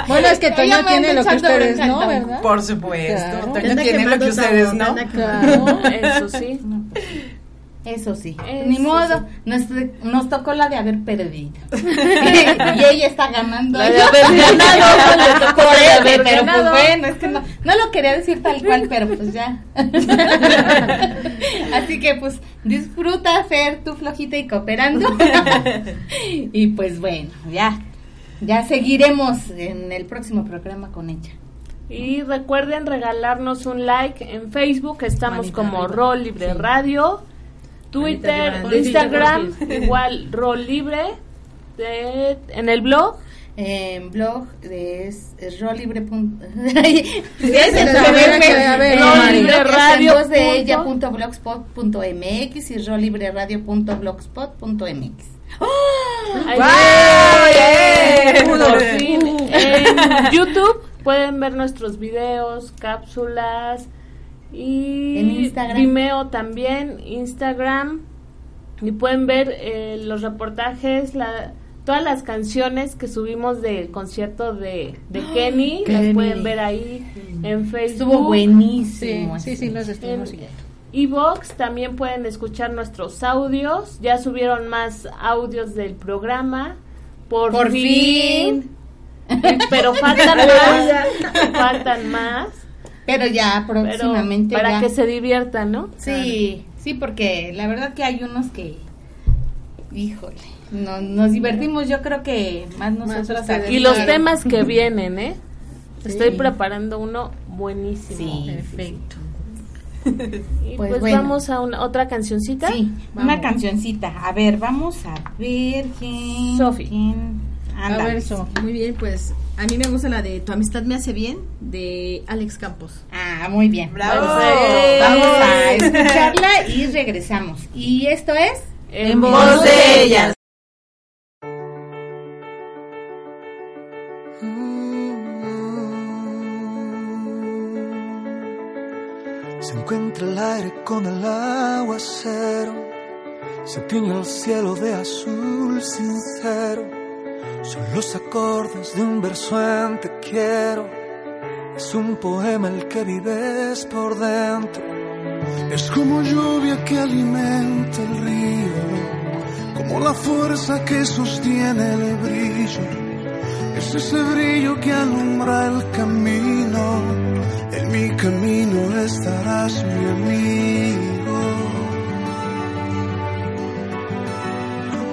Bueno, es que Toño tiene lo que ustedes no. ¿verdad? Por supuesto. Claro. Toño tiene lo que ustedes no. Claro, eso sí. Eso sí, Eso ni modo, nos, nos tocó la de haber perdido. [LAUGHS] y ella está ganando. La de haber [LAUGHS] ganado, no le tocó Por la de eso, haber pero ganado. pues bueno, es que no, no lo quería decir tal cual, pero pues ya. [LAUGHS] Así que pues disfruta, Fer, tú flojita y cooperando. y pues bueno, ya, ya seguiremos en el próximo programa con ella. Y recuerden regalarnos un like en Facebook, estamos Manita como. Rol Libre Sí. Radio, Twitter. Instagram, igual Rol Libre, de- en el blog En blog es, es rolibre. [LAUGHS] punto- a ver, a ver, Mari. Voz de ella punto y rolibreradio.blogspot.mx. Ay, ¡Wow! En YouTube pueden ver nuestros videos, cápsulas y En Instagram. Vimeo también, Instagram y pueden ver eh, los reportajes, la, todas las canciones que subimos del concierto de, de Kenny, las pueden ver ahí en Facebook. Estuvo buenísimo. Sí, sí, sí, los estuvimos En siguiendo. Evox también pueden escuchar nuestros audios. Ya subieron más audios del programa. Por, Por fin. Pero [LAUGHS] faltan más. [LAUGHS] faltan más. Pero ya Pero próximamente. para ya. que se diviertan, ¿no? Sí, sí, porque la verdad que hay unos que, híjole, no, nos divertimos, yo creo que más nosotros ustedes. aquí. Y los temas que vienen, ¿eh? Estoy preparando uno buenísimo. Sí. Perfecto. Y Pues pues, bueno. vamos a una, otra cancioncita. Sí, Vamos. una cancioncita. A ver, vamos a ver quién. Sofi. A ver, So. Muy bien, pues a mí me gusta la de Tu amistad me hace bien, de Alex Campos. Ah, muy bien. ¡Bravo! Vamos, vamos a [LAUGHS] escucharla y regresamos. Y esto es. En Voz de ellas. Se encuentra el aire con el aguacero, se tiñe el cielo de azul sincero. Son los acordes de un verso en te quiero. Es un poema el que vives por dentro. Es como lluvia que alimenta el río, como la fuerza que sostiene el brillo. Es ese brillo que alumbra el camino. En mi camino estarás mi amigo.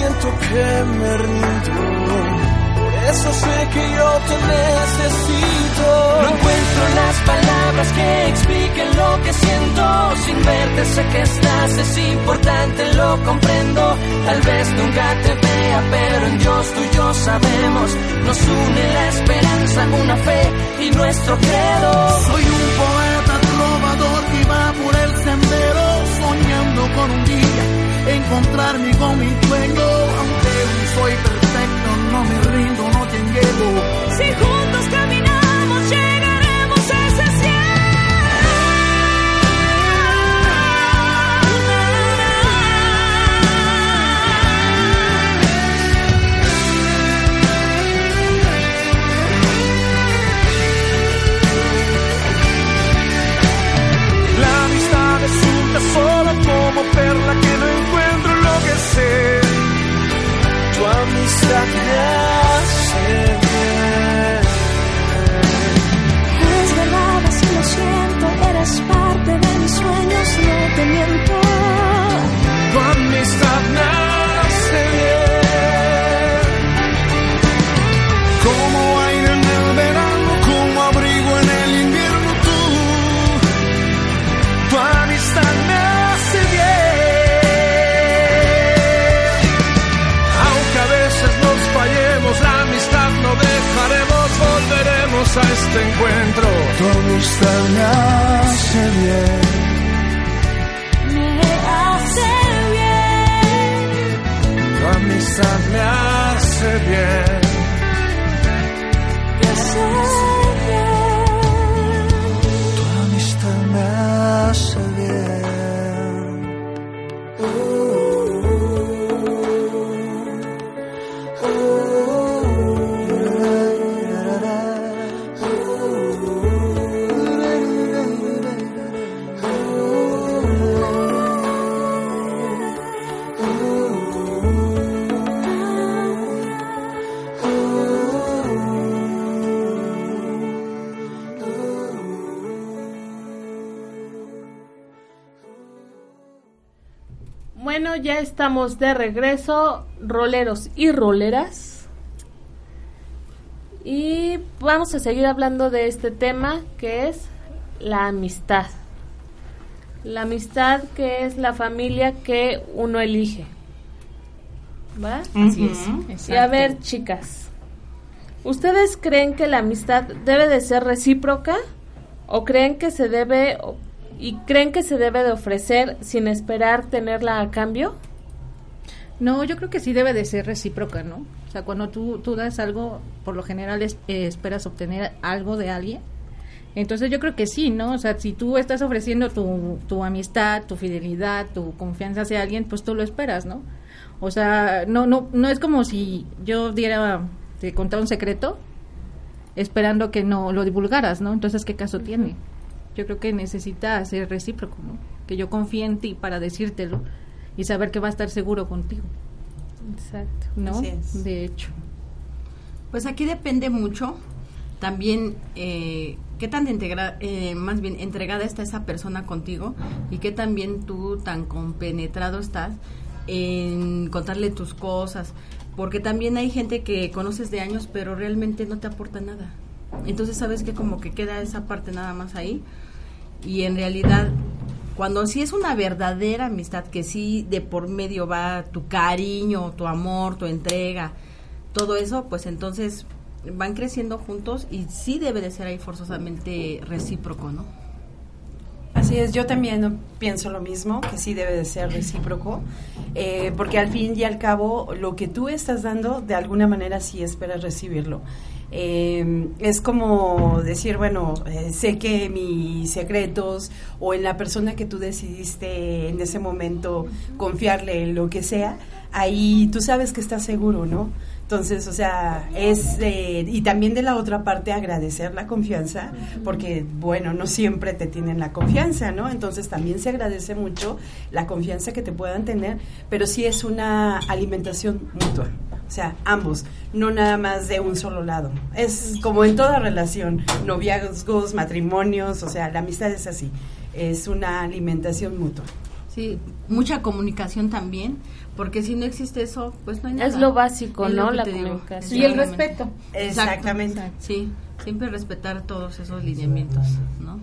Siento que me rindo. Por eso sé que yo te necesito. No encuentro las palabras que expliquen lo que siento. Sin verte sé que estás, es importante, lo comprendo. Tal vez nunca te vea, pero en Dios tú y yo sabemos. Nos une la esperanza, una fe y nuestro credo. Soy un poeta trovador que va por el sendero soñando con un día encontrarme con mi sueño. Aunque no soy perfecto, no me rindo, no te llevo. Si juntos caminamos, llegaremos a ese La amistad es un tesoro como perla Tu amistad me hace bien. Es verdad, así lo siento, eres parte de mis sueños, no te miento. Tu amistad me hace bien. Este encuentro. Tu amistad me hace bien. Me hace bien, Tu amistad me hace bien. me hace bien. Estamos de regreso, roleros y roleras. Y vamos a seguir hablando de este tema que es la amistad. La amistad que es la familia que uno elige. ¿Va? Así es. Y a ver, chicas, ¿ustedes creen que la amistad debe de ser recíproca o creen que se debe y creen que se debe de ofrecer sin esperar tenerla a cambio? No, yo creo que sí debe de ser recíproca, ¿no? O sea, cuando tú, tú das algo, por lo general es- eh, esperas obtener algo de alguien. Entonces yo creo que sí, ¿no? O sea, si tú estás ofreciendo tu, tu amistad, tu fidelidad, tu confianza hacia alguien, pues tú lo esperas, ¿no? O sea, no, no, no es como si yo diera, te contara un secreto esperando que no lo divulgaras, ¿no? Entonces, ¿qué caso tiene? Yo creo que necesita ser recíproco, ¿no? Que yo confíe en ti para decírtelo y saber que va a estar seguro contigo, Exacto. ¿no? Así es. De hecho. Pues aquí depende mucho también eh, qué tan integra eh, más bien entregada está esa persona contigo y qué también tú tan compenetrado estás en contarle tus cosas, porque también hay gente que conoces de años pero realmente no te aporta nada. Entonces sabes que como que queda esa parte nada más ahí y en realidad cuando sí es una verdadera amistad que sí de por medio va tu cariño, tu amor, tu entrega, todo eso, pues entonces van creciendo juntos y sí debe de ser ahí forzosamente recíproco, ¿no? Así es, yo también pienso lo mismo, que sí debe de ser recíproco, eh, porque al fin y al cabo lo que tú estás dando, de alguna manera sí esperas recibirlo. Eh, es como decir, bueno, eh, sé que mis secretos o en la persona que tú decidiste en ese momento confiarle en lo que sea, ahí tú sabes que estás seguro, ¿no? Entonces, o sea, es, eh, y también de la otra parte agradecer la confianza, porque, bueno, no siempre te tienen la confianza, ¿no? Entonces también se agradece mucho la confianza que te puedan tener, pero sí es una alimentación mutua, o sea, ambos, no nada más de un solo lado. Es como en toda relación, noviazgos, matrimonios, o sea, la amistad es así, es una alimentación mutua. Sí, mucha comunicación también, porque si no existe eso, pues no hay nada. Es lo básico, Es ¿no? La digo. comunicación. Y el Exactamente. respeto. Exactamente. Sí, siempre respetar todos esos lineamientos, ¿no?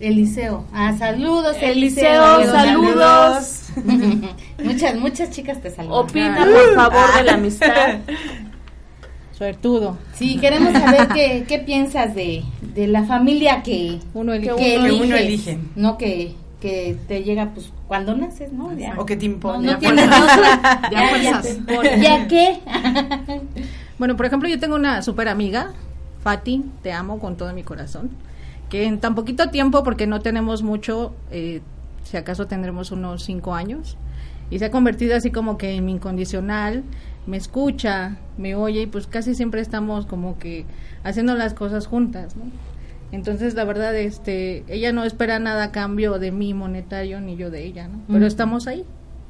Eliseo. Ah, saludos, Eliseo, Eliseo. saludos. [LAUGHS] muchas, muchas chicas te saludan. Opina, por favor, de la amistad. [LAUGHS] Suertudo. Sí, queremos saber qué, qué piensas de, de la familia que, Uno elige. Que uno eliges, elige. No que, que te llega pues cuando naces, ¿no? Ya. O que te No, impone. no tienes fuerza. otra. [LAUGHS] Ya, ya fuerzas. te impone. ¿Ya qué? Bueno, por ejemplo, yo tengo una súper amiga, Fati, te amo con todo mi corazón, que en tan poquito tiempo, porque no tenemos mucho, eh, si acaso tendremos unos cinco años, y se ha convertido así como que en mi incondicional, me escucha, me oye, y pues casi siempre estamos como que haciendo las cosas juntas, ¿no? Entonces, la verdad, este, ella no espera nada a cambio de mí monetario, ni yo de ella, ¿no? Pero Ujú. estamos ahí.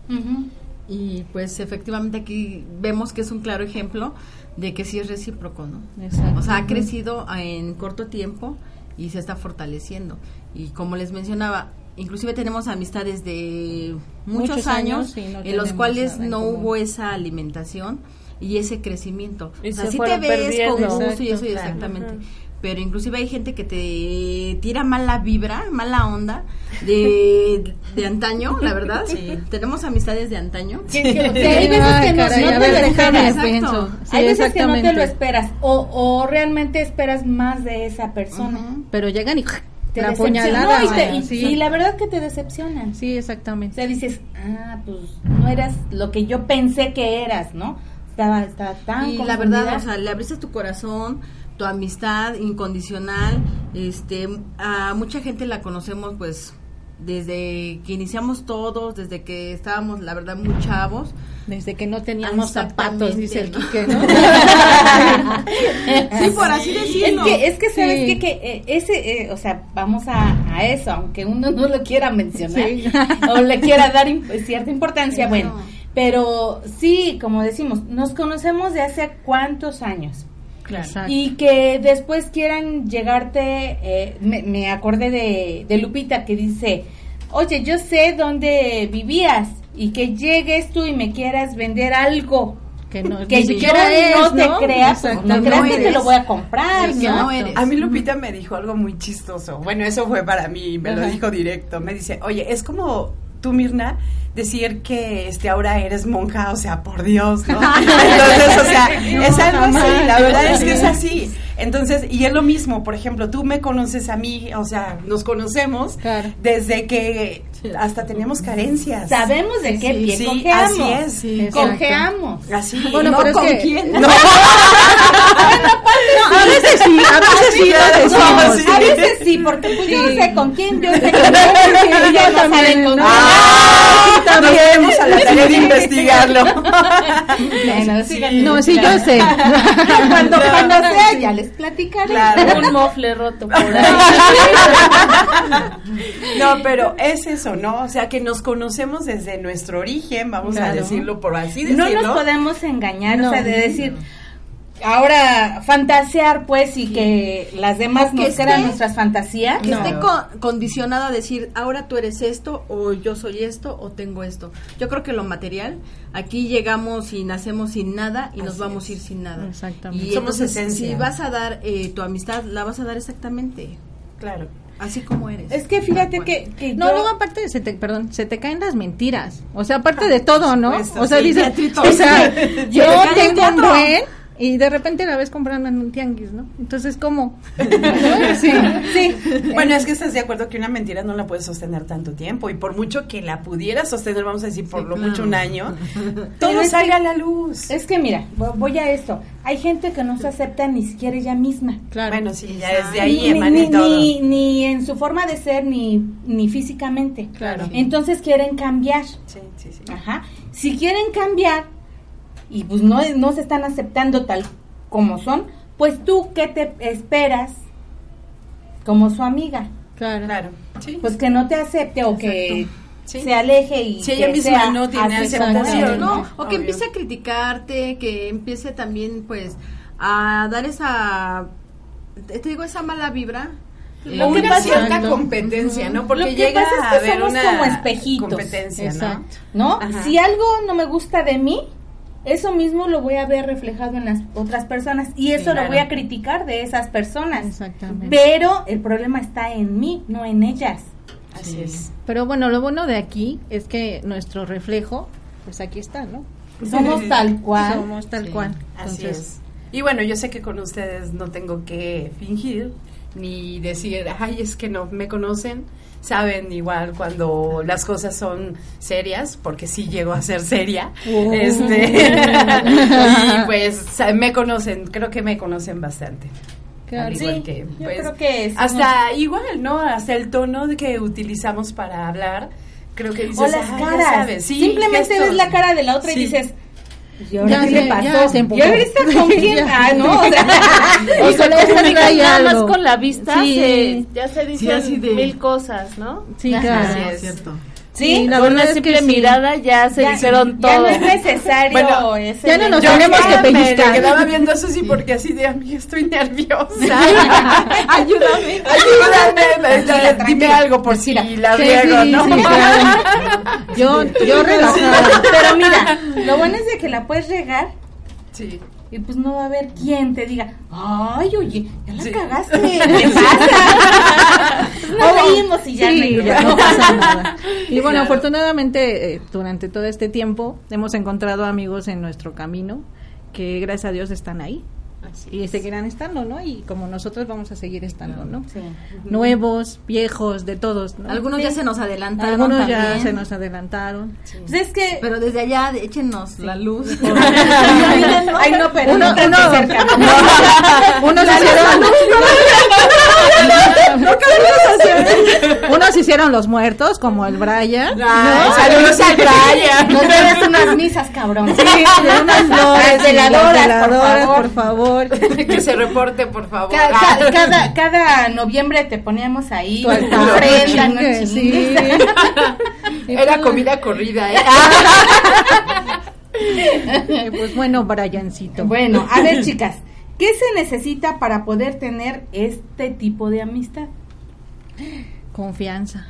Ujú. Y pues efectivamente aquí vemos que es un claro ejemplo de que sí es recíproco, ¿no? Exacto. O sea, ha crecido en corto tiempo y se está fortaleciendo. Y como les mencionaba, inclusive tenemos amistades de muchos, Muchos años, años y no en los cuales no común. hubo esa alimentación y ese crecimiento. Y o sea, se sí te ves con gusto y eso claro. exactamente. Pero inclusive hay gente que te tira mala vibra, mala onda de, de antaño, la verdad. Sí. Tenemos amistades de antaño. Que- que hay veces que no, caray, no a te lo. Sí, hay veces que no te lo esperas o, o realmente esperas más de esa persona. Ujú. Pero llegan y Te la decepcionan. puñalada. No, y, te- y- sí. y la verdad que te decepcionan. Sí, O exactamente. sea, dices, ah, pues no eras lo que yo pensé que eras, ¿no? Estaba, estaba tan y la verdad, confundida. o sea, le abriste tu corazón, tu amistad incondicional, este, a mucha gente la conocemos pues desde que iniciamos todos, desde que estábamos, la verdad, muy chavos. Desde que no teníamos zapatos, dice el. Quique, ¿no? Sí, por así decirlo. Es que, es que sabes Sí. qué? que eh, ese, eh, o sea, vamos a, a eso, aunque uno no lo quiera mencionar Sí. [LAUGHS] o le quiera dar im- cierta importancia, bueno, pero sí, como decimos, nos conocemos de hace cuántos años. Y que después quieran llegarte, eh, me, me acordé de, de Lupita que dice, oye, yo sé dónde vivías y que llegues tú y me quieras vender algo que no que ni yo no te ¿no? crea, Exacto. no creas No que te eres. lo voy a comprar, que ¿no? no eres. A mí Lupita me dijo algo muy chistoso. Bueno, eso fue para mí, me lo dijo directo. Me dice, oye, es como tú, Mirna, decir que este ahora eres monja, o sea, por Dios, ¿no? [LAUGHS] Entonces, o sea, es algo así, la verdad es que es así. Entonces, y es lo mismo, por ejemplo, tú me conoces a mí, o sea, nos conocemos Claro. desde que hasta teníamos carencias. Sabemos de qué pie Sí, cojeamos. así es. Sí. Cojeamos. Así, Bueno, no pero es con que- quién. [LAUGHS] No. [LAUGHS] a veces sí, a [LAUGHS] veces sí lo decimos. sí. A veces sí, porque pues yo sé con quién, yo sé con quién, yo no también, con ¿no? quién. Ah, también a la tarea de investigarlo. Bueno, sí, No, sí, yo sé. Cuando, cuando sea, ya les platicaré. Claro. Un mofle roto por ahí. No, pero es eso, ¿no? O sea, que nos conocemos desde nuestro origen, vamos a decirlo por así No decirlo. nos podemos engañar, No. o sea, de decir, ahora fantasear, pues, y que las demás que nos esté- crean nuestras fantasías. que No. esté co- condicionada a decir, ahora tú eres esto, o yo soy esto, o tengo esto. Yo creo que lo material, aquí llegamos y nacemos sin nada y nos vamos es. a ir sin nada. Exactamente. Y Somos entonces, esencia. si vas a dar eh, tu amistad, la vas a dar exactamente, Claro. así como eres. Es que fíjate que, que No, yo- no, aparte, se te, perdón, se te caen las mentiras. O sea, aparte de todo, ¿no? supuesto, O sea, sí, dices, teatrito. o sea, [LAUGHS] yo tengo un buen y de repente la ves comprando en un tianguis, ¿no? Entonces, ¿cómo? [LAUGHS] Sí, sí. Bueno, es que estás de acuerdo que una mentira no la puedes sostener tanto tiempo y por mucho que la pudieras sostener, vamos a decir, por Sí, lo claro. mucho un año, todo que- a la luz. Es que mira, vo- voy a esto. Hay gente que no se acepta ni siquiera ella misma. Claro. Bueno, sí, ya desde ahí ni, ni, y todo. ni, ni en su forma de ser, ni, ni físicamente. Claro. Entonces quieren cambiar. Sí, sí, sí. Ajá. Si quieren cambiar y pues no, no se están aceptando tal como son, pues tú, ¿qué te esperas como su amiga? claro. Claro. Sí. Pues que no te acepte o que Sí. se aleje y Si ella que misma sea no tiene así aceptación, es, no, o que Obvio. empiece a criticarte, que empiece también pues a dar esa te digo esa mala vibra. Lo que pasa- cierta Exacto. competencia, ¿no? Porque Lo que llega pasa es que a haber somos una como espejitos. competencia, ¿no? Exacto. ¿no? Si algo no me gusta de mí, eso mismo lo voy a ver reflejado en las otras personas y eso claro. lo voy a criticar de esas personas. Exactamente. Pero el problema está en mí, no en ellas. Así es. Pero bueno, lo bueno de aquí es que nuestro reflejo, pues aquí está, ¿no? Somos tal cual. Somos tal Sí, cual. Así Entonces, es. Y bueno, yo sé que con ustedes no tengo que fingir ni decir, ay, es que no me conocen. Saben igual cuando las cosas son serias, porque sí llego a ser seria. Oh. Este, [LAUGHS] y pues me conocen, creo que me conocen bastante. Claro. Al igual Sí, que, yo pues, creo que somos- hasta igual, ¿no? Hasta el tono que utilizamos para hablar, creo que dices, o las "Ah, caras. sabes". Sí, Simplemente gestos. ves la cara de la otra Sí. y dices, ¿y Ya ahora qué se- le ya pasó? se empujó. ¿Y ahorita con [LAUGHS] quién? Ya. Ah, no, o sea, O [LAUGHS] Y se nada más con la vista, Sí. se- ya se dicen así de- mil cosas, ¿no? Sí, claro. Así es. cierto. Sí, la Con una es simple que sí. mirada ya se ya, ya todo. no es necesario Bueno, ese ya no nos tenemos que pellizcar. me quedaba viendo eso sí porque así de amiga estoy nerviosa. [LAUGHS] [LAUGHS] Ayúdame. Ayúdame, dime- dime algo por si la Sí, riego, sí, ¿no? sí, claro. Yo, yo relajada. Pero mira, lo bueno es de que la puedes regar Sí. Y pues no va a haber quien te diga, ay, oye, ya la Sí. cagaste, [LAUGHS] ¿qué pasa? Nos reímos y ya Sí, no ya no pasa nada. Y bueno, Claro. afortunadamente eh, durante todo este tiempo hemos encontrado amigos en nuestro camino que gracias a Dios están ahí y seguirán estando, ¿no? Y como nosotros vamos a seguir estando, ¿no? Sí. Nuevos, viejos, de todos, ¿no? Algunos ya se nos adelantaron Algunos ya se nos adelantaron. Pues es que... Pero desde allá, échenos la luz. Ay, no, pero Uno, no tan uno, cerca. Unos hicieron unos hicieron los muertos como el Brian Ay, Saludos al Brian. Nos debes unas misas, cabrón. Sí, de unas flores, veladoras, por por favor. [LAUGHS] que se reporte, por favor. Ca- ca- cada, cada noviembre te poníamos ahí Tu ofrenda, no chingue, sí. [LAUGHS] Era comida corrida, ¿eh? [LAUGHS] Eh, Pues bueno, Briancito. Bueno, a ver, chicas, ¿qué se necesita para poder tener este tipo de amistad? Confianza.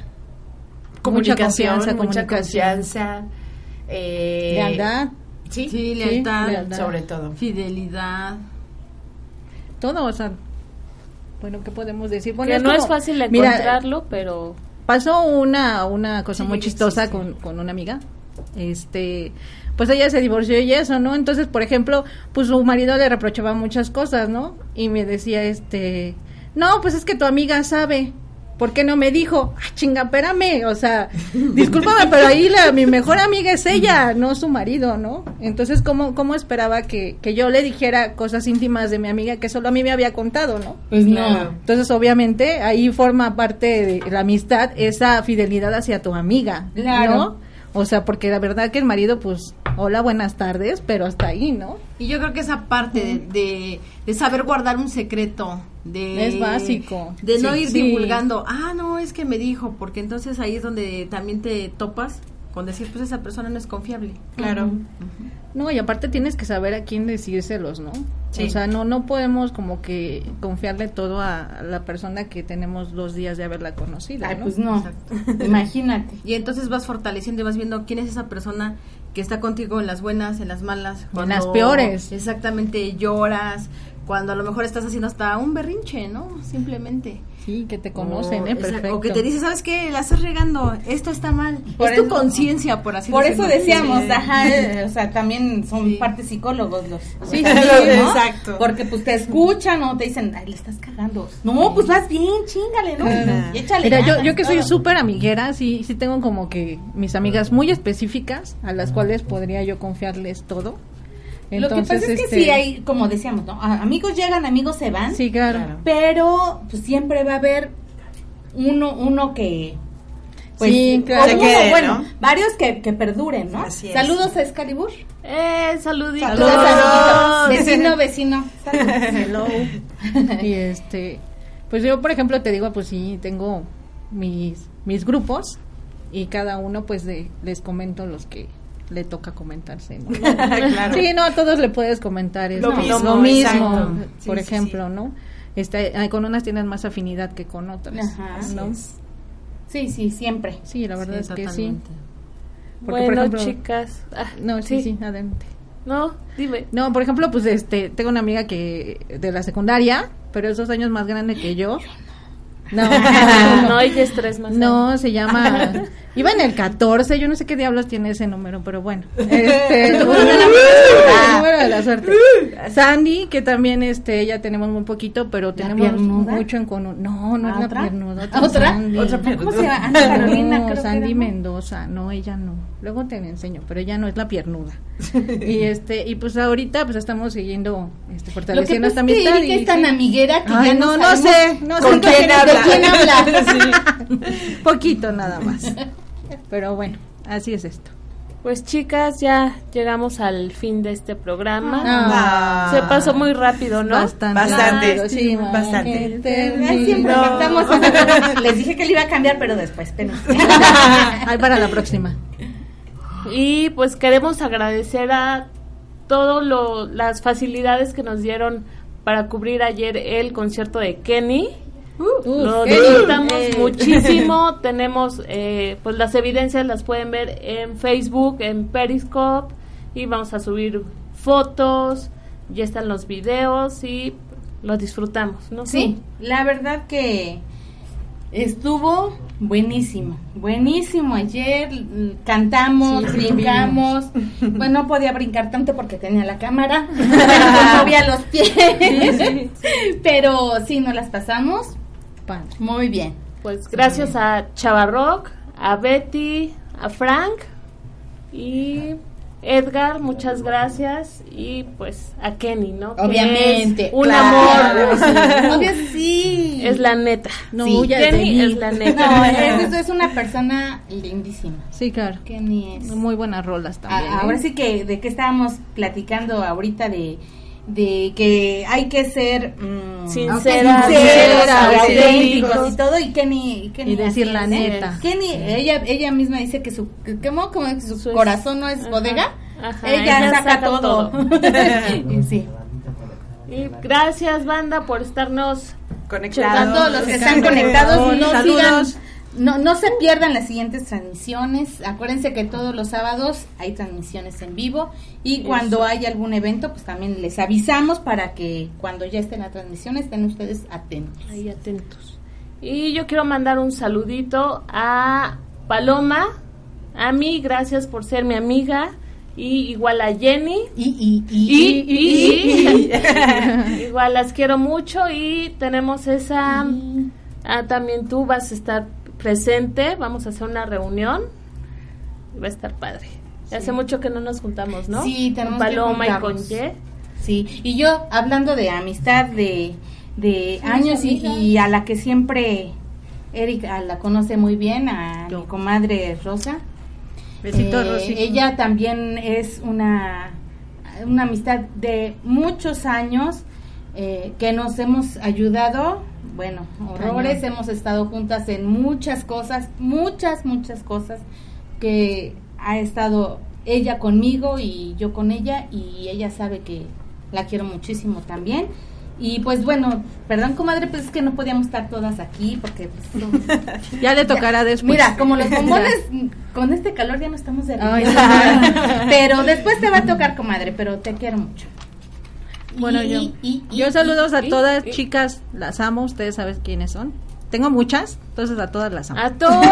Comunicación, mucha mucha confianza, comunicación. confianza. eh, Lealtad. Sí, sí, lealtad, lealtad. Sobre todo. fidelidad. Todo, o sea, bueno, ¿qué podemos decir? Bueno, que no como- es fácil mira, encontrarlo, pero pasó una, una cosa Sí, muy chistosa con, con una amiga. Este, pues ella se divorció y eso, ¿no? Entonces, por ejemplo, pues su marido le reprochaba muchas cosas, ¿no? Y me decía, este, no, pues es que tu amiga sabe. ¿Por qué no me dijo? Ah, chinga, espérame, o sea, [LAUGHS] discúlpame, pero ahí la, mi mejor amiga es ella, no su marido, ¿no? Entonces, ¿cómo, cómo esperaba que, que yo le dijera cosas íntimas de mi amiga que solo a mí me había contado, ¿no? Pues Claro. Entonces, obviamente, ahí forma parte de la amistad esa fidelidad hacia tu amiga, Claro. ¿no? O sea, porque la verdad que el marido, pues, hola, buenas tardes, pero hasta ahí, ¿no? Y yo creo que esa parte de, de, de saber guardar un secreto, de Es básico. de no Sí, ir sí. divulgando, ah, no, es que me dijo, porque entonces ahí es donde también te topas con decir, pues esa persona no es confiable. Claro. No, y aparte tienes que saber a quién decírselos, ¿no? Sí. O sea, no no podemos como que confiarle todo a la persona que tenemos dos días de haberla conocido, Ay, ¿no? pues no. [LAUGHS] Imagínate. Y entonces vas fortaleciendo y vas viendo quién es esa persona que está contigo en las buenas, en las malas, En las peores. Exactamente, lloras, cuando a lo mejor estás haciendo hasta un berrinche, ¿no? Simplemente. Sí, que te conocen, O- ¿eh? Perfecto. O que te dice, ¿sabes qué? La estás regando, esto está mal. Por es tu eso- conciencia, por así Por eso decirlo. decíamos, Sí. ajá, eh, o sea, también son Sí. parte psicólogos los. Sí, sí, ¿no? exacto. Porque pues te escuchan o te dicen, ay, le estás cagando. No, pues vas bien, chingale, ¿no? Claro. Y échale Mira, yo, ganas, yo que soy súper amiguera, sí, sí tengo como que mis amigas muy específicas a las cuales podría yo confiarles todo. Lo que pasa es que este, sí hay, como decíamos, ¿no? Amigos llegan, amigos se van. Sí, claro. Claro. Pero pues siempre va a haber uno, uno que pues Sí, claro. o Se uno, quede, bueno, ¿no? varios que, que perduren, ¿no? Así es. Saludos a Excalibur. eh, saluditos. Saludos, amiguitos. Vecino, [LAUGHS] vecino. Hello. y este, pues yo, por ejemplo, te digo, pues sí, tengo mis, mis grupos y cada uno, pues de, les comento los que le toca comentarse. ¿no? [LAUGHS] Claro. Sí, no, a todos le puedes comentar Lo mismo, lo mismo, por Sí, sí, ejemplo, ¿no? Ay, con unas tienes más afinidad que con otras, Ajá, ¿no? Es. Sí, sí, siempre. Sí, la verdad Sí, es que sí. Porque, por bueno, ejemplo- chicas. ah, No, sí, sí, adelante. No, dime. No, por ejemplo, pues este, tengo una amiga que de la secundaria, pero es dos años más grande que yo. No, [LAUGHS] no, ella es tres más. No, se llama. [LAUGHS] Iba en el 14, yo no sé qué diablos tiene ese número, pero bueno. [LAUGHS] Este, el número de la- [LAUGHS] el número de la suerte. [LAUGHS] Sandy, que también este, ella tenemos muy poquito, pero tenemos mucho en común. No, no ¿A es la otra? piernuda. ¿A otra? Sandy. ¿Otra piernuda? ¿Cómo se llama? Ana Carolina, No, creo que Sandy. Mendoza, no, ella no. Luego te la enseño, pero ella no es la piernuda. y este, y pues ahorita pues estamos siguiendo este que fortaleciendo esta es que amistad. Erika y es tan amiguera que Ay, ya no, no, sé, no sé con quién quién, habla. de quién habla. Poquito nada más. Pero bueno, así es esto. Pues chicas, ya llegamos al fin de este programa. Ah. Se pasó muy rápido, ¿no? Bastante. Bastante, sí, bastante. siempre No. [LAUGHS] Les dije que le iba a cambiar, pero después. Ay, para la próxima. Y pues queremos agradecer a todas las facilidades que nos dieron para cubrir ayer el concierto de Kenny. Uf, Lo Eh. muchísimo. [LAUGHS] Tenemos eh, pues las evidencias las pueden ver en Facebook, en Periscope y vamos a subir fotos. Ya están los videos y lo disfrutamos, ¿no? Sí, la verdad que estuvo buenísimo, buenísimo. Ayer mm, cantamos, Sí, brincamos. Bueno, [LAUGHS] no podía brincar tanto porque tenía la cámara, [LAUGHS] me movía los pies. Pero sí, nos las pasamos Padre. muy bien. Pues gracias a Chavarrock, a Betty, a Frank y Edgar, muchas gracias. Y pues a Kenny, ¿no? Que Obviamente, es un claro, amor. sí. [LAUGHS] Obvio, sí. Es la neta. No Sí, Kenny es la neta. No, es, es una persona lindísima. Sí, claro. Kenny es. Muy buenas rolas también. A- ¿eh? ahora sí que de qué estábamos platicando ahorita de de que hay que ser mm, Sinceras, y todo y Kenny, y Kenny Y decir la es, neta. ¿eh? Kenny ella ella misma dice que su que, ¿cómo? Como que su corazón no es Ajá, bodega ajá, ella, ella saca, saca todo, [LAUGHS] Y sí Y gracias, banda, por estarnos Conectados. a todos los que están conectados no Saludos. sigan no, no se pierdan las siguientes transmisiones. Acuérdense que todos los sábados hay transmisiones en vivo y cuando hay algún evento, pues también les avisamos para que cuando ya estén la transmisión estén ustedes atentos. Ahí atentos. Y yo quiero mandar un saludito a Paloma, a mí, gracias por ser mi amiga. Y igual a Jenny. Y, y, y, [LAUGHS] igual las quiero mucho y tenemos esa... Ah, también tú vas a estar presente, vamos a hacer una reunión. Va a estar padre. Hace mucho que no nos juntamos, ¿no? Sí, tenemos Con que Paloma y con. Ye. Sí, y yo hablando de amistad de, de años y, y a la que siempre Erika la conoce muy bien, a mi comadre Rosa. Besitos, Eh, ella también es una, una amistad de muchos años eh, que nos hemos ayudado, bueno, horrores, hemos estado juntas en muchas cosas, muchas, muchas cosas que ha estado ella conmigo y yo con ella y ella sabe que la quiero muchísimo también. Y pues bueno, perdón comadre, pues es que no podíamos estar todas aquí porque pues, [LAUGHS] Ya le tocará después. Mira, como los [LAUGHS] bombones, con este calor ya no estamos de Ay, Pero después te va a tocar, comadre, pero te quiero mucho. Bueno, Y- yo, y- y- yo saludos a y- todas, y- chicas, las amo, ustedes saben quiénes son. Tengo muchas, entonces a todas las amo. A [LAUGHS] todos.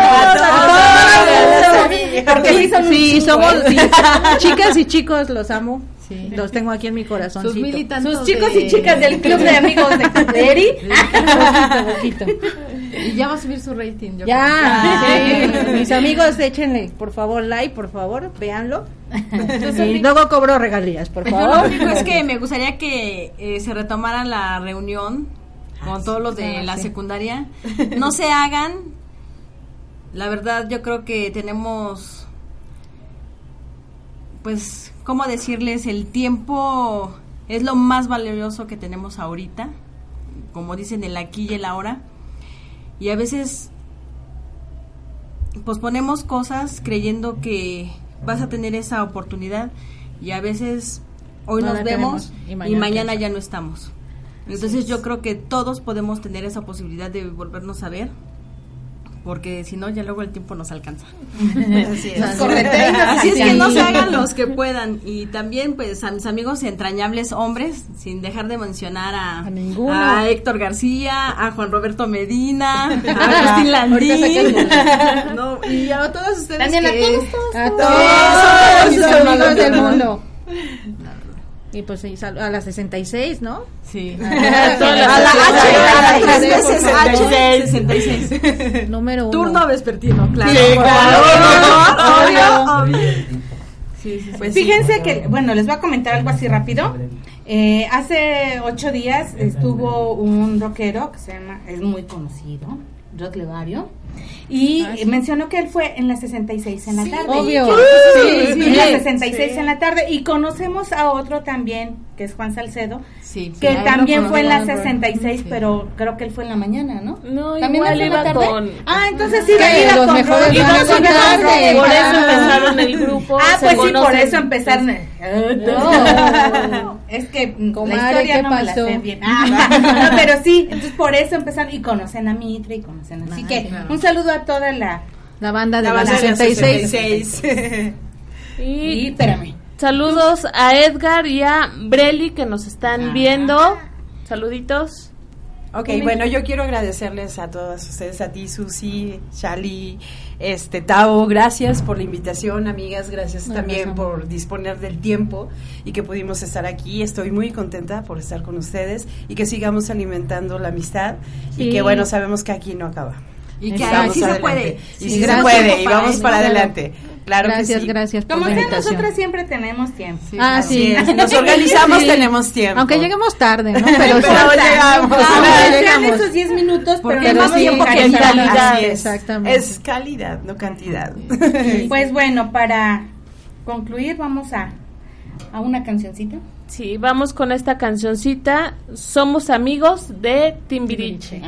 Porque sí son un Sí, somos ¿eh? sí, [LAUGHS] chicas y chicos, los amo. Sí. Los tengo aquí en mi corazón. Sus Sus chicos de- y chicas del club de amigos de, [LAUGHS] de Eri. Y ya va a subir su rating. yo Ya, creo. sí. mis amigos, échenle, por favor, like, por favor, véanlo. Y luego cobro regalías, por [LAUGHS] Lo favor. único es que me gustaría que eh, se retomara la reunión con todos los de Ah, la sí. secundaria. [LAUGHS] No se hagan. La verdad, yo creo que tenemos, pues, ¿cómo decirles? El tiempo es lo más valioso que tenemos ahorita. Como dicen, el aquí y el ahora. Y a veces posponemos cosas creyendo que vas a tener esa oportunidad y a veces hoy No nos vemos tenemos, y y mañana, mañana quién ya no estamos. Entonces yo creo que todos podemos tener esa posibilidad de volvernos a ver porque si no ya luego el tiempo nos alcanza. [LAUGHS] Así es. Así es que no se hagan los que puedan y también pues a mis amigos entrañables hombres sin dejar de mencionar a, A ninguno. a Héctor García, a Juan Roberto Medina, [LAUGHS] a Agustín Landín. No, y a todos ustedes También a todos, todos, A todos. todos Sí, los son amigos del mundo. Y pues sí, sal- a las 66, ¿no? Sí. [LAUGHS] A las la H, a la Por tres veces favor. H, 66. Número uno. Turno vespertino, claro. Sí, por claro. favor. Obvio, obvio. Sí, sí, pues. Fíjense que, bueno, les voy a comentar algo así rápido. Eh, hace ocho días estuvo un rockero que se llama, es muy conocido, Rod Levario, y Ah, sí. mencionó que él fue en la 66 en la tarde. Obvio. Sí, Sí, en la sí. 66 en la tarde. Y conocemos a otro también, que es Juan Salcedo, Sí, que también fue en la conozco. 66, pero creo que él fue en la mañana, ¿no? No, ¿También igual la iba tarde? con... Ah, entonces sí, iba los con mejores a con contar Rod. de- Por eso Ah. empezaron el grupo. Ah, pues sí, por eso empezaron. No. Es que Comadre, la historia ¿qué no me la pasó? sé bien. Ah, [LAUGHS] no, pero sí, entonces por eso empezaron y conocen a Mitre y conocen Así Ah, que un saludo a toda la. La banda de La la, banda de la 66. 66. Y Y [LAUGHS] espérame. saludos a Edgar y a Breli que nos están viendo. Saluditos. Ok, bueno, yo quiero agradecerles a todas ustedes, a ti, Susi, Shali, este, Tao, gracias por la invitación, amigas, gracias también por disponer del tiempo y que pudimos estar aquí. Estoy muy contenta por estar con ustedes y que sigamos alimentando la amistad y que, bueno, sabemos que aquí no acaba. Y que Vamos sí se puede. Y Sí, sí se puede, y vamos para claro. adelante. Claro gracias, que sí. gracias por Como sea, nosotras siempre tenemos tiempo. Ah, Así sí. si nos organizamos [LAUGHS] Sí. tenemos tiempo. Aunque lleguemos tarde, ¿no? [LAUGHS] Pero Pero, llegamos. Aunque Ah, sean llegamos. esos 10 minutos, Porque pero no tenemos sí, tiempo que es calidad. Así es. Exactamente. Es calidad, no cantidad. [LAUGHS] Pues bueno, para concluir, vamos a, a una cancioncita. Sí, vamos con esta cancioncita. Somos amigos de Timbiriche.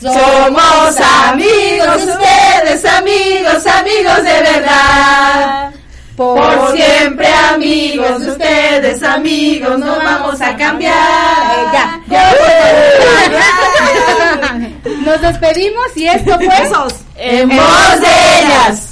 Somos amigos, ustedes amigos, amigos de verdad. Por siempre amigos, ustedes amigos, no vamos a cambiar. Eh, ya. Ya. No [LAUGHS] Nos despedimos y esto fue. En voz de ellas.